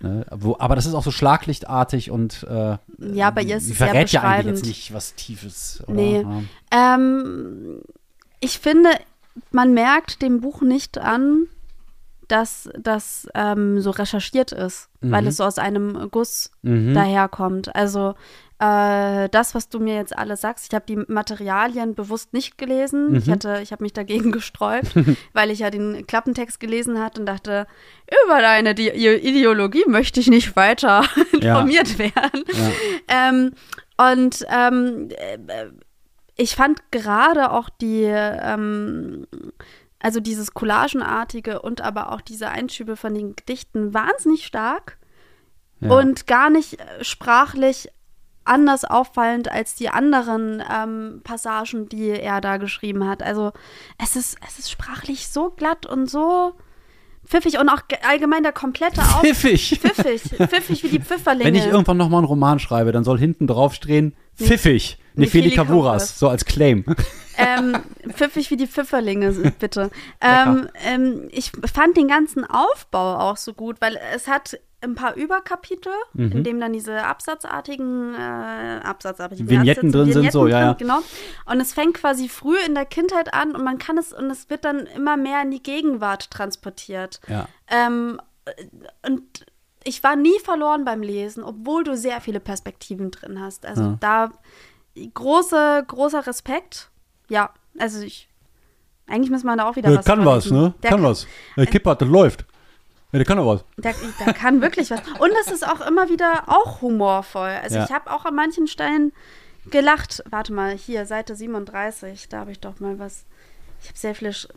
Ne? Aber das ist auch so schlaglichtartig und äh, Ja, bei ihr ist es sehr verrät ja eigentlich jetzt nicht was Tiefes. Oder? Nee. Ja. Ähm, ich finde, man merkt dem Buch nicht an, dass das ähm, so recherchiert ist, weil es so aus einem Guss Mhm. daherkommt. Also äh, das, was du mir jetzt alles sagst, ich habe die Materialien bewusst nicht gelesen. Mhm. Ich hatte, ich habe mich dagegen gesträubt, weil ich ja den Klappentext gelesen hatte und dachte, über deine Di Ideologie möchte ich nicht weiter informiert werden. Ja. Ähm, und ähm, äh, ich fand gerade auch die, ähm, also dieses Collagenartige und aber auch diese Einschübe von den Gedichten wahnsinnig stark Ja. und gar nicht äh, sprachlich anders auffallend als die anderen ähm, Passagen, die er da geschrieben hat. Also es ist, es ist sprachlich so glatt und so pfiffig und auch ge- allgemein der komplette Auf Pfiffig. pfiffig, pfiffig wie die Pfifferlinge. Wenn ich irgendwann nochmal einen Roman schreibe, dann soll hinten drauf stehen, pfiffig. Nefeli Kavuras. so als Claim. ähm, pfiffig wie die Pfifferlinge, bitte. ähm, ähm, ich fand den ganzen Aufbau auch so gut, weil es hat ein paar Überkapitel, Mhm. in dem dann diese absatzartigen äh, absatzartigen Vignetten drin sind, so, ja, ja. Genau. Und es fängt quasi früh in der Kindheit an und man kann es und es wird dann immer mehr in die Gegenwart transportiert. Ja. Ähm, und ich war nie verloren beim Lesen, obwohl du sehr viele Perspektiven drin hast. Also Ja. da große, großer Respekt. Ja, also ich. Eigentlich muss man da auch wieder was kann was, ne? Der kann was. Der Kipper, das läuft. Ja, der kann doch was. Der, der kann wirklich was. Und es ist auch immer wieder auch humorvoll. Also Ja. ich habe auch an manchen Stellen gelacht. Warte mal, hier, Seite 37, da habe ich doch mal was. Ich habe sehr viele. Sch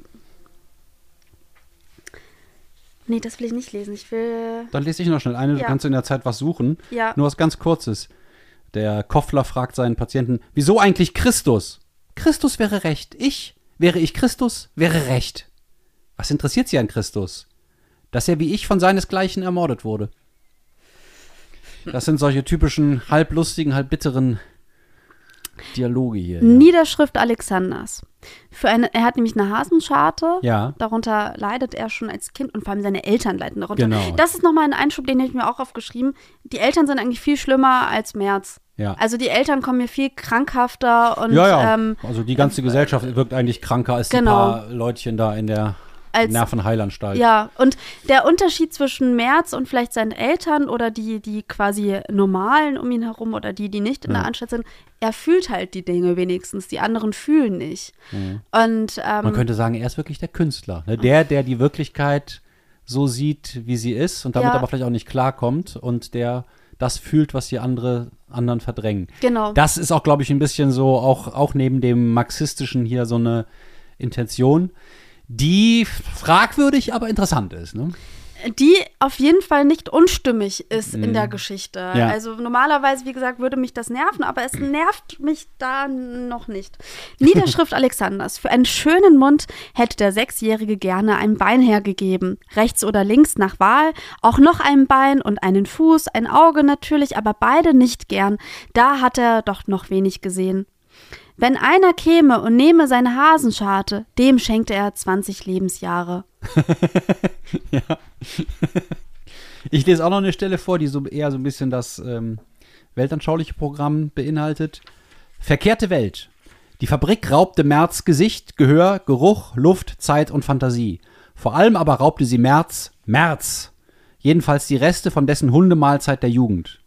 nee, das will ich nicht lesen. Ich will. Dann lese ich noch schnell eine, du Ja. kannst in der Zeit was suchen. Ja. Nur was ganz Kurzes. Der Koffler fragt seinen Patienten, wieso eigentlich Christus? Christus wäre recht. Ich, wäre ich Christus, wäre recht. Was interessiert Sie an Christus? Dass er wie ich von seinesgleichen ermordet wurde. Das sind solche typischen halblustigen, halb bitteren Dialoge hier. Ja. Niederschrift Alexanders. Für eine, er hat nämlich eine Hasenscharte. Ja. Darunter leidet er schon als Kind und vor allem seine Eltern leiden darunter. Genau. Das ist nochmal ein Einschub, den habe ich mir auch aufgeschrieben. Die Eltern sind eigentlich viel schlimmer als Merz. Ja. Also die Eltern kommen mir viel krankhafter und ja, ja. ähm, also die ganze Gesellschaft wirkt eigentlich kranker als Genau. die paar Leutchen da in der Als- Nervenheilanstalt. ja, und der Unterschied zwischen Merz und vielleicht seinen Eltern oder die, die quasi normalen um ihn herum oder die, die nicht in der Anstalt sind, er fühlt halt die Dinge wenigstens, die anderen fühlen nicht. Und ähm, Man könnte sagen, er ist wirklich der Künstler. Ne? Der, der die Wirklichkeit so sieht, wie sie ist und damit Ja. aber vielleicht auch nicht klarkommt und der das fühlt, was die andere, anderen verdrängen. genau. Das ist auch, glaube ich, ein bisschen so, auch, auch neben dem Marxistischen hier so eine Intention, die fragwürdig, aber interessant ist. Ne? die auf jeden Fall nicht unstimmig ist in der Geschichte. Mhm. Ja. Also normalerweise, wie gesagt, würde mich das nerven, aber es nervt mich da noch nicht. Niederschrift Alexanders. Für einen schönen Mund hätte der Sechsjährige gerne ein Bein hergegeben. Rechts oder links nach Wahl, auch noch ein Bein und einen Fuß, ein Auge natürlich, aber beide nicht gern. Da hat er doch noch wenig gesehen. Wenn einer käme und nehme seine Hasenscharte, dem schenkte er 20 Lebensjahre. Ich lese auch noch eine Stelle vor, die so eher so ein bisschen das ähm, weltanschauliche Programm beinhaltet. Verkehrte Welt. Die Fabrik raubte Merz Gesicht, Gehör, Geruch, Luft, Zeit und Fantasie. Vor allem aber raubte sie Merz, Merz. Jedenfalls die Reste von dessen Hundemahlzeit der Jugend.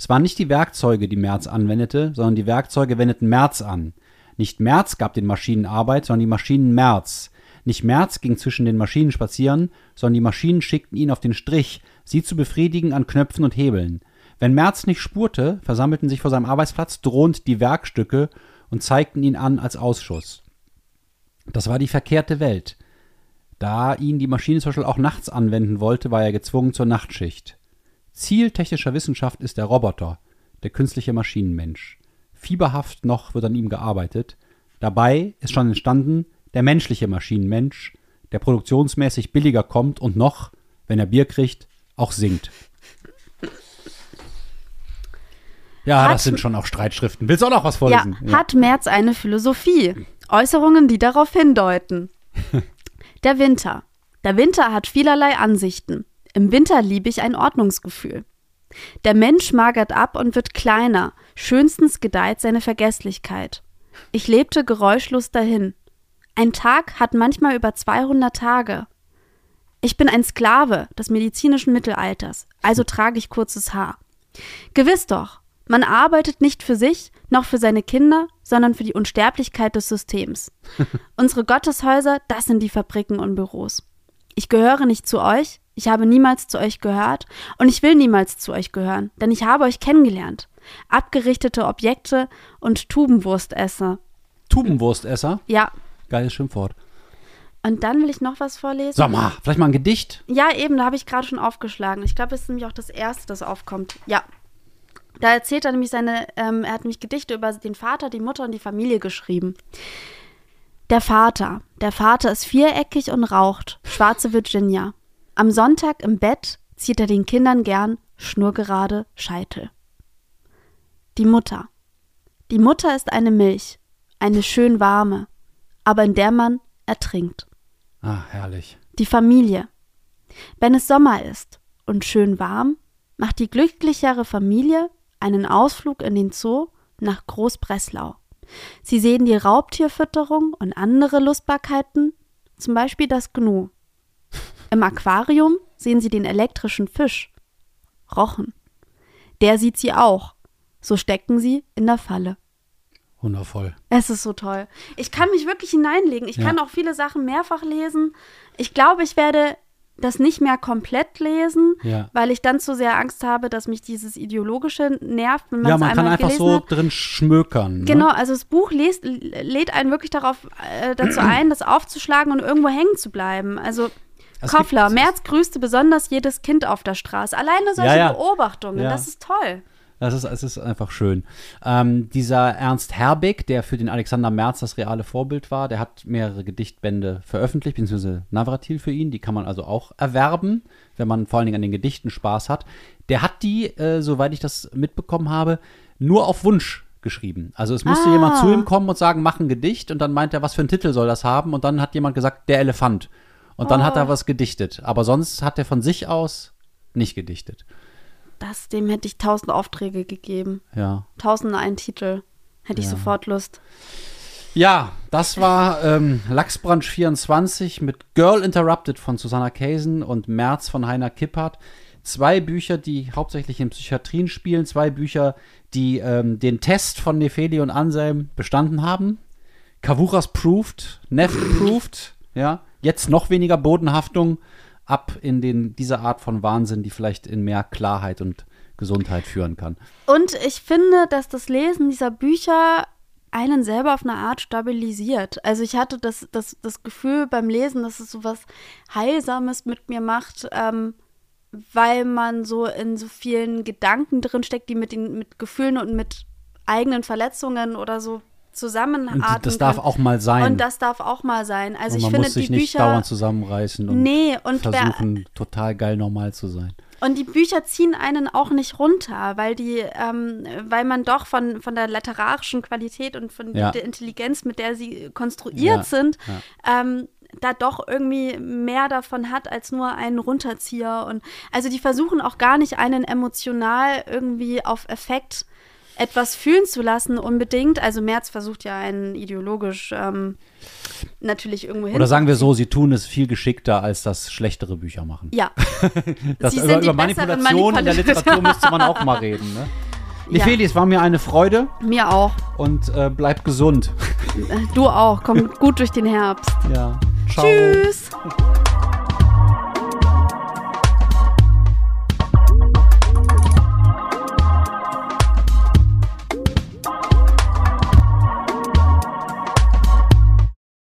Es waren nicht die Werkzeuge, die Merz anwendete, sondern die Werkzeuge wendeten Merz an. Nicht Merz gab den Maschinen Arbeit, sondern die Maschinen Merz. Nicht Merz ging zwischen den Maschinen spazieren, sondern die Maschinen schickten ihn auf den Strich, sie zu befriedigen an Knöpfen und Hebeln. Wenn Merz nicht spurte, versammelten sich vor seinem Arbeitsplatz drohend die Werkstücke und zeigten ihn an als Ausschuss. Das war die verkehrte Welt. Da ihn die Maschine zum Beispiel auch nachts anwenden wollte, war er gezwungen zur Nachtschicht. Ziel technischer Wissenschaft ist der Roboter, der künstliche Maschinenmensch. Fieberhaft noch wird an ihm gearbeitet. Dabei ist schon entstanden der menschliche Maschinenmensch, der produktionsmäßig billiger kommt und noch, wenn er Bier kriegt, auch singt. Ja, Hat- das sind schon auch Streitschriften. Willst du auch noch was Ja, vorlesen? hat Merz eine Philosophie? Äußerungen, die darauf hindeuten. Der Winter. Der Winter hat vielerlei Ansichten. Im Winter liebe ich ein Ordnungsgefühl. Der Mensch magert ab und wird kleiner, schönstens gedeiht seine Vergesslichkeit. Ich lebte geräuschlos dahin. Ein Tag hat manchmal über 200 Tage. Ich bin ein Sklave des medizinischen Mittelalters, also trage ich kurzes Haar. Gewiss doch, man arbeitet nicht für sich, noch für seine Kinder, sondern für die Unsterblichkeit des Systems. Unsere Gotteshäuser, das sind die Fabriken und Büros. Ich gehöre nicht zu euch, ich habe niemals zu euch gehört und ich will niemals zu euch gehören, denn ich habe euch kennengelernt. Abgerichtete Objekte und Tubenwurstesser. Tubenwurstesser? Ja. Geiles Schimpfwort. Und dann will ich noch was vorlesen. Sag mal, vielleicht mal ein Gedicht? Ja, eben, da habe ich gerade schon aufgeschlagen. Ich glaube, das ist nämlich auch das erste, das aufkommt. Ja. Da erzählt er nämlich seine, ähm, er hat nämlich Gedichte über den Vater, die Mutter und die Familie geschrieben. Der Vater. Der Vater ist viereckig und raucht. Schwarze Virginia. Am Sonntag im Bett zieht er den Kindern gern schnurgerade Scheitel. Die Mutter. Die Mutter ist eine Milch, eine schön warme, aber in der man ertrinkt. Ah, herrlich. Die Familie. Wenn es Sommer ist und schön warm, macht die glücklichere Familie einen Ausflug in den Zoo nach Großbreslau. Sie sehen die Raubtierfütterung und andere Lustbarkeiten, zum Beispiel das Gnu. Im Aquarium sehen sie den elektrischen Fisch. Rochen. Der sieht sie auch. So stecken sie in der Falle. Wundervoll. Es ist so toll. Ich kann mich wirklich hineinlegen. Ich Ja. kann auch viele Sachen mehrfach lesen. Ich glaube, ich werde das nicht mehr komplett lesen, Ja. weil ich dann zu sehr Angst habe, dass mich dieses Ideologische nervt, wenn Ja, man kann einfach so hat. drin schmökern. Ne? Genau, also das Buch lädt, lädt einen wirklich darauf äh, dazu ein, das aufzuschlagen und irgendwo hängen zu bleiben. Also Es Koffler, gibt- Merz grüßte besonders jedes Kind auf der Straße. Alleine solche Ja, ja. Beobachtungen, das ist toll. Das ist, es ist einfach schön. Ähm, dieser Ernst Herbig, der für den Alexander Merz das reale Vorbild war, der hat mehrere Gedichtbände veröffentlicht, beziehungsweise Navratil für ihn. Die kann man also auch erwerben, wenn man vor allen Dingen an den Gedichten Spaß hat. Der hat die, äh, soweit ich das mitbekommen habe, nur auf Wunsch geschrieben. Also es musste Ah. jemand zu ihm kommen und sagen, mach ein Gedicht und dann meint er, was für einen Titel soll das haben? Und dann hat jemand gesagt, der Elefant. Und dann hat er was gedichtet. Aber sonst hat er von sich aus nicht gedichtet. Das, dem hätte ich tausend Aufträge gegeben. Ja. Tausend einen Titel. Hätte ich Ja. sofort Lust. Ja, das war ähm, Lachsbranch 24 mit Girl Interrupted von Susanna Kaysen und März von Heiner Kippert. Zwei Bücher, die hauptsächlich in Psychiatrien spielen, zwei Bücher, die ähm, den Test von Nefeli und Anselm bestanden haben. Kavuras proved, Neff proved, ja. Jetzt noch weniger Bodenhaftung ab in den, diese Art von Wahnsinn, die vielleicht in mehr Klarheit und Gesundheit führen kann. Und ich finde, dass das Lesen dieser Bücher einen selber auf eine Art stabilisiert. Also ich hatte das, das, das Gefühl beim Lesen, dass es so was Heilsames mit mir macht, ähm, weil man so in so vielen Gedanken drinsteckt, die mit den mit Gefühlen und mit eigenen Verletzungen oder so Und zusammenarten das darf können. auch mal sein. Und das darf auch mal sein. Also Und ich man finde muss sich die nicht Bücher dauernd zusammenreißen und Nee, und wer- versuchen, total geil normal zu sein. Und die Bücher ziehen einen auch nicht runter, weil die, ähm, weil man doch von, von der literarischen Qualität und von Ja. der Intelligenz, mit der sie konstruiert Ja, sind, ähm, da doch irgendwie mehr davon hat als nur einen Runterzieher. Und also die versuchen auch gar nicht einen emotional irgendwie auf Effekt etwas fühlen zu lassen unbedingt. Also Merz versucht ja einen ideologisch ähm, natürlich irgendwo hin. Oder sagen wir so, sie tun es viel geschickter, als das schlechtere Bücher machen. Ja. Das, Sie über sind die über Manipulation in der. Literatur müsste man auch mal reden. Ne? Ja. Nefeli, es war mir eine Freude Mir auch. und äh, bleib gesund. Du auch. Komm gut durch den Herbst. Ja. Ciao. Tschüss.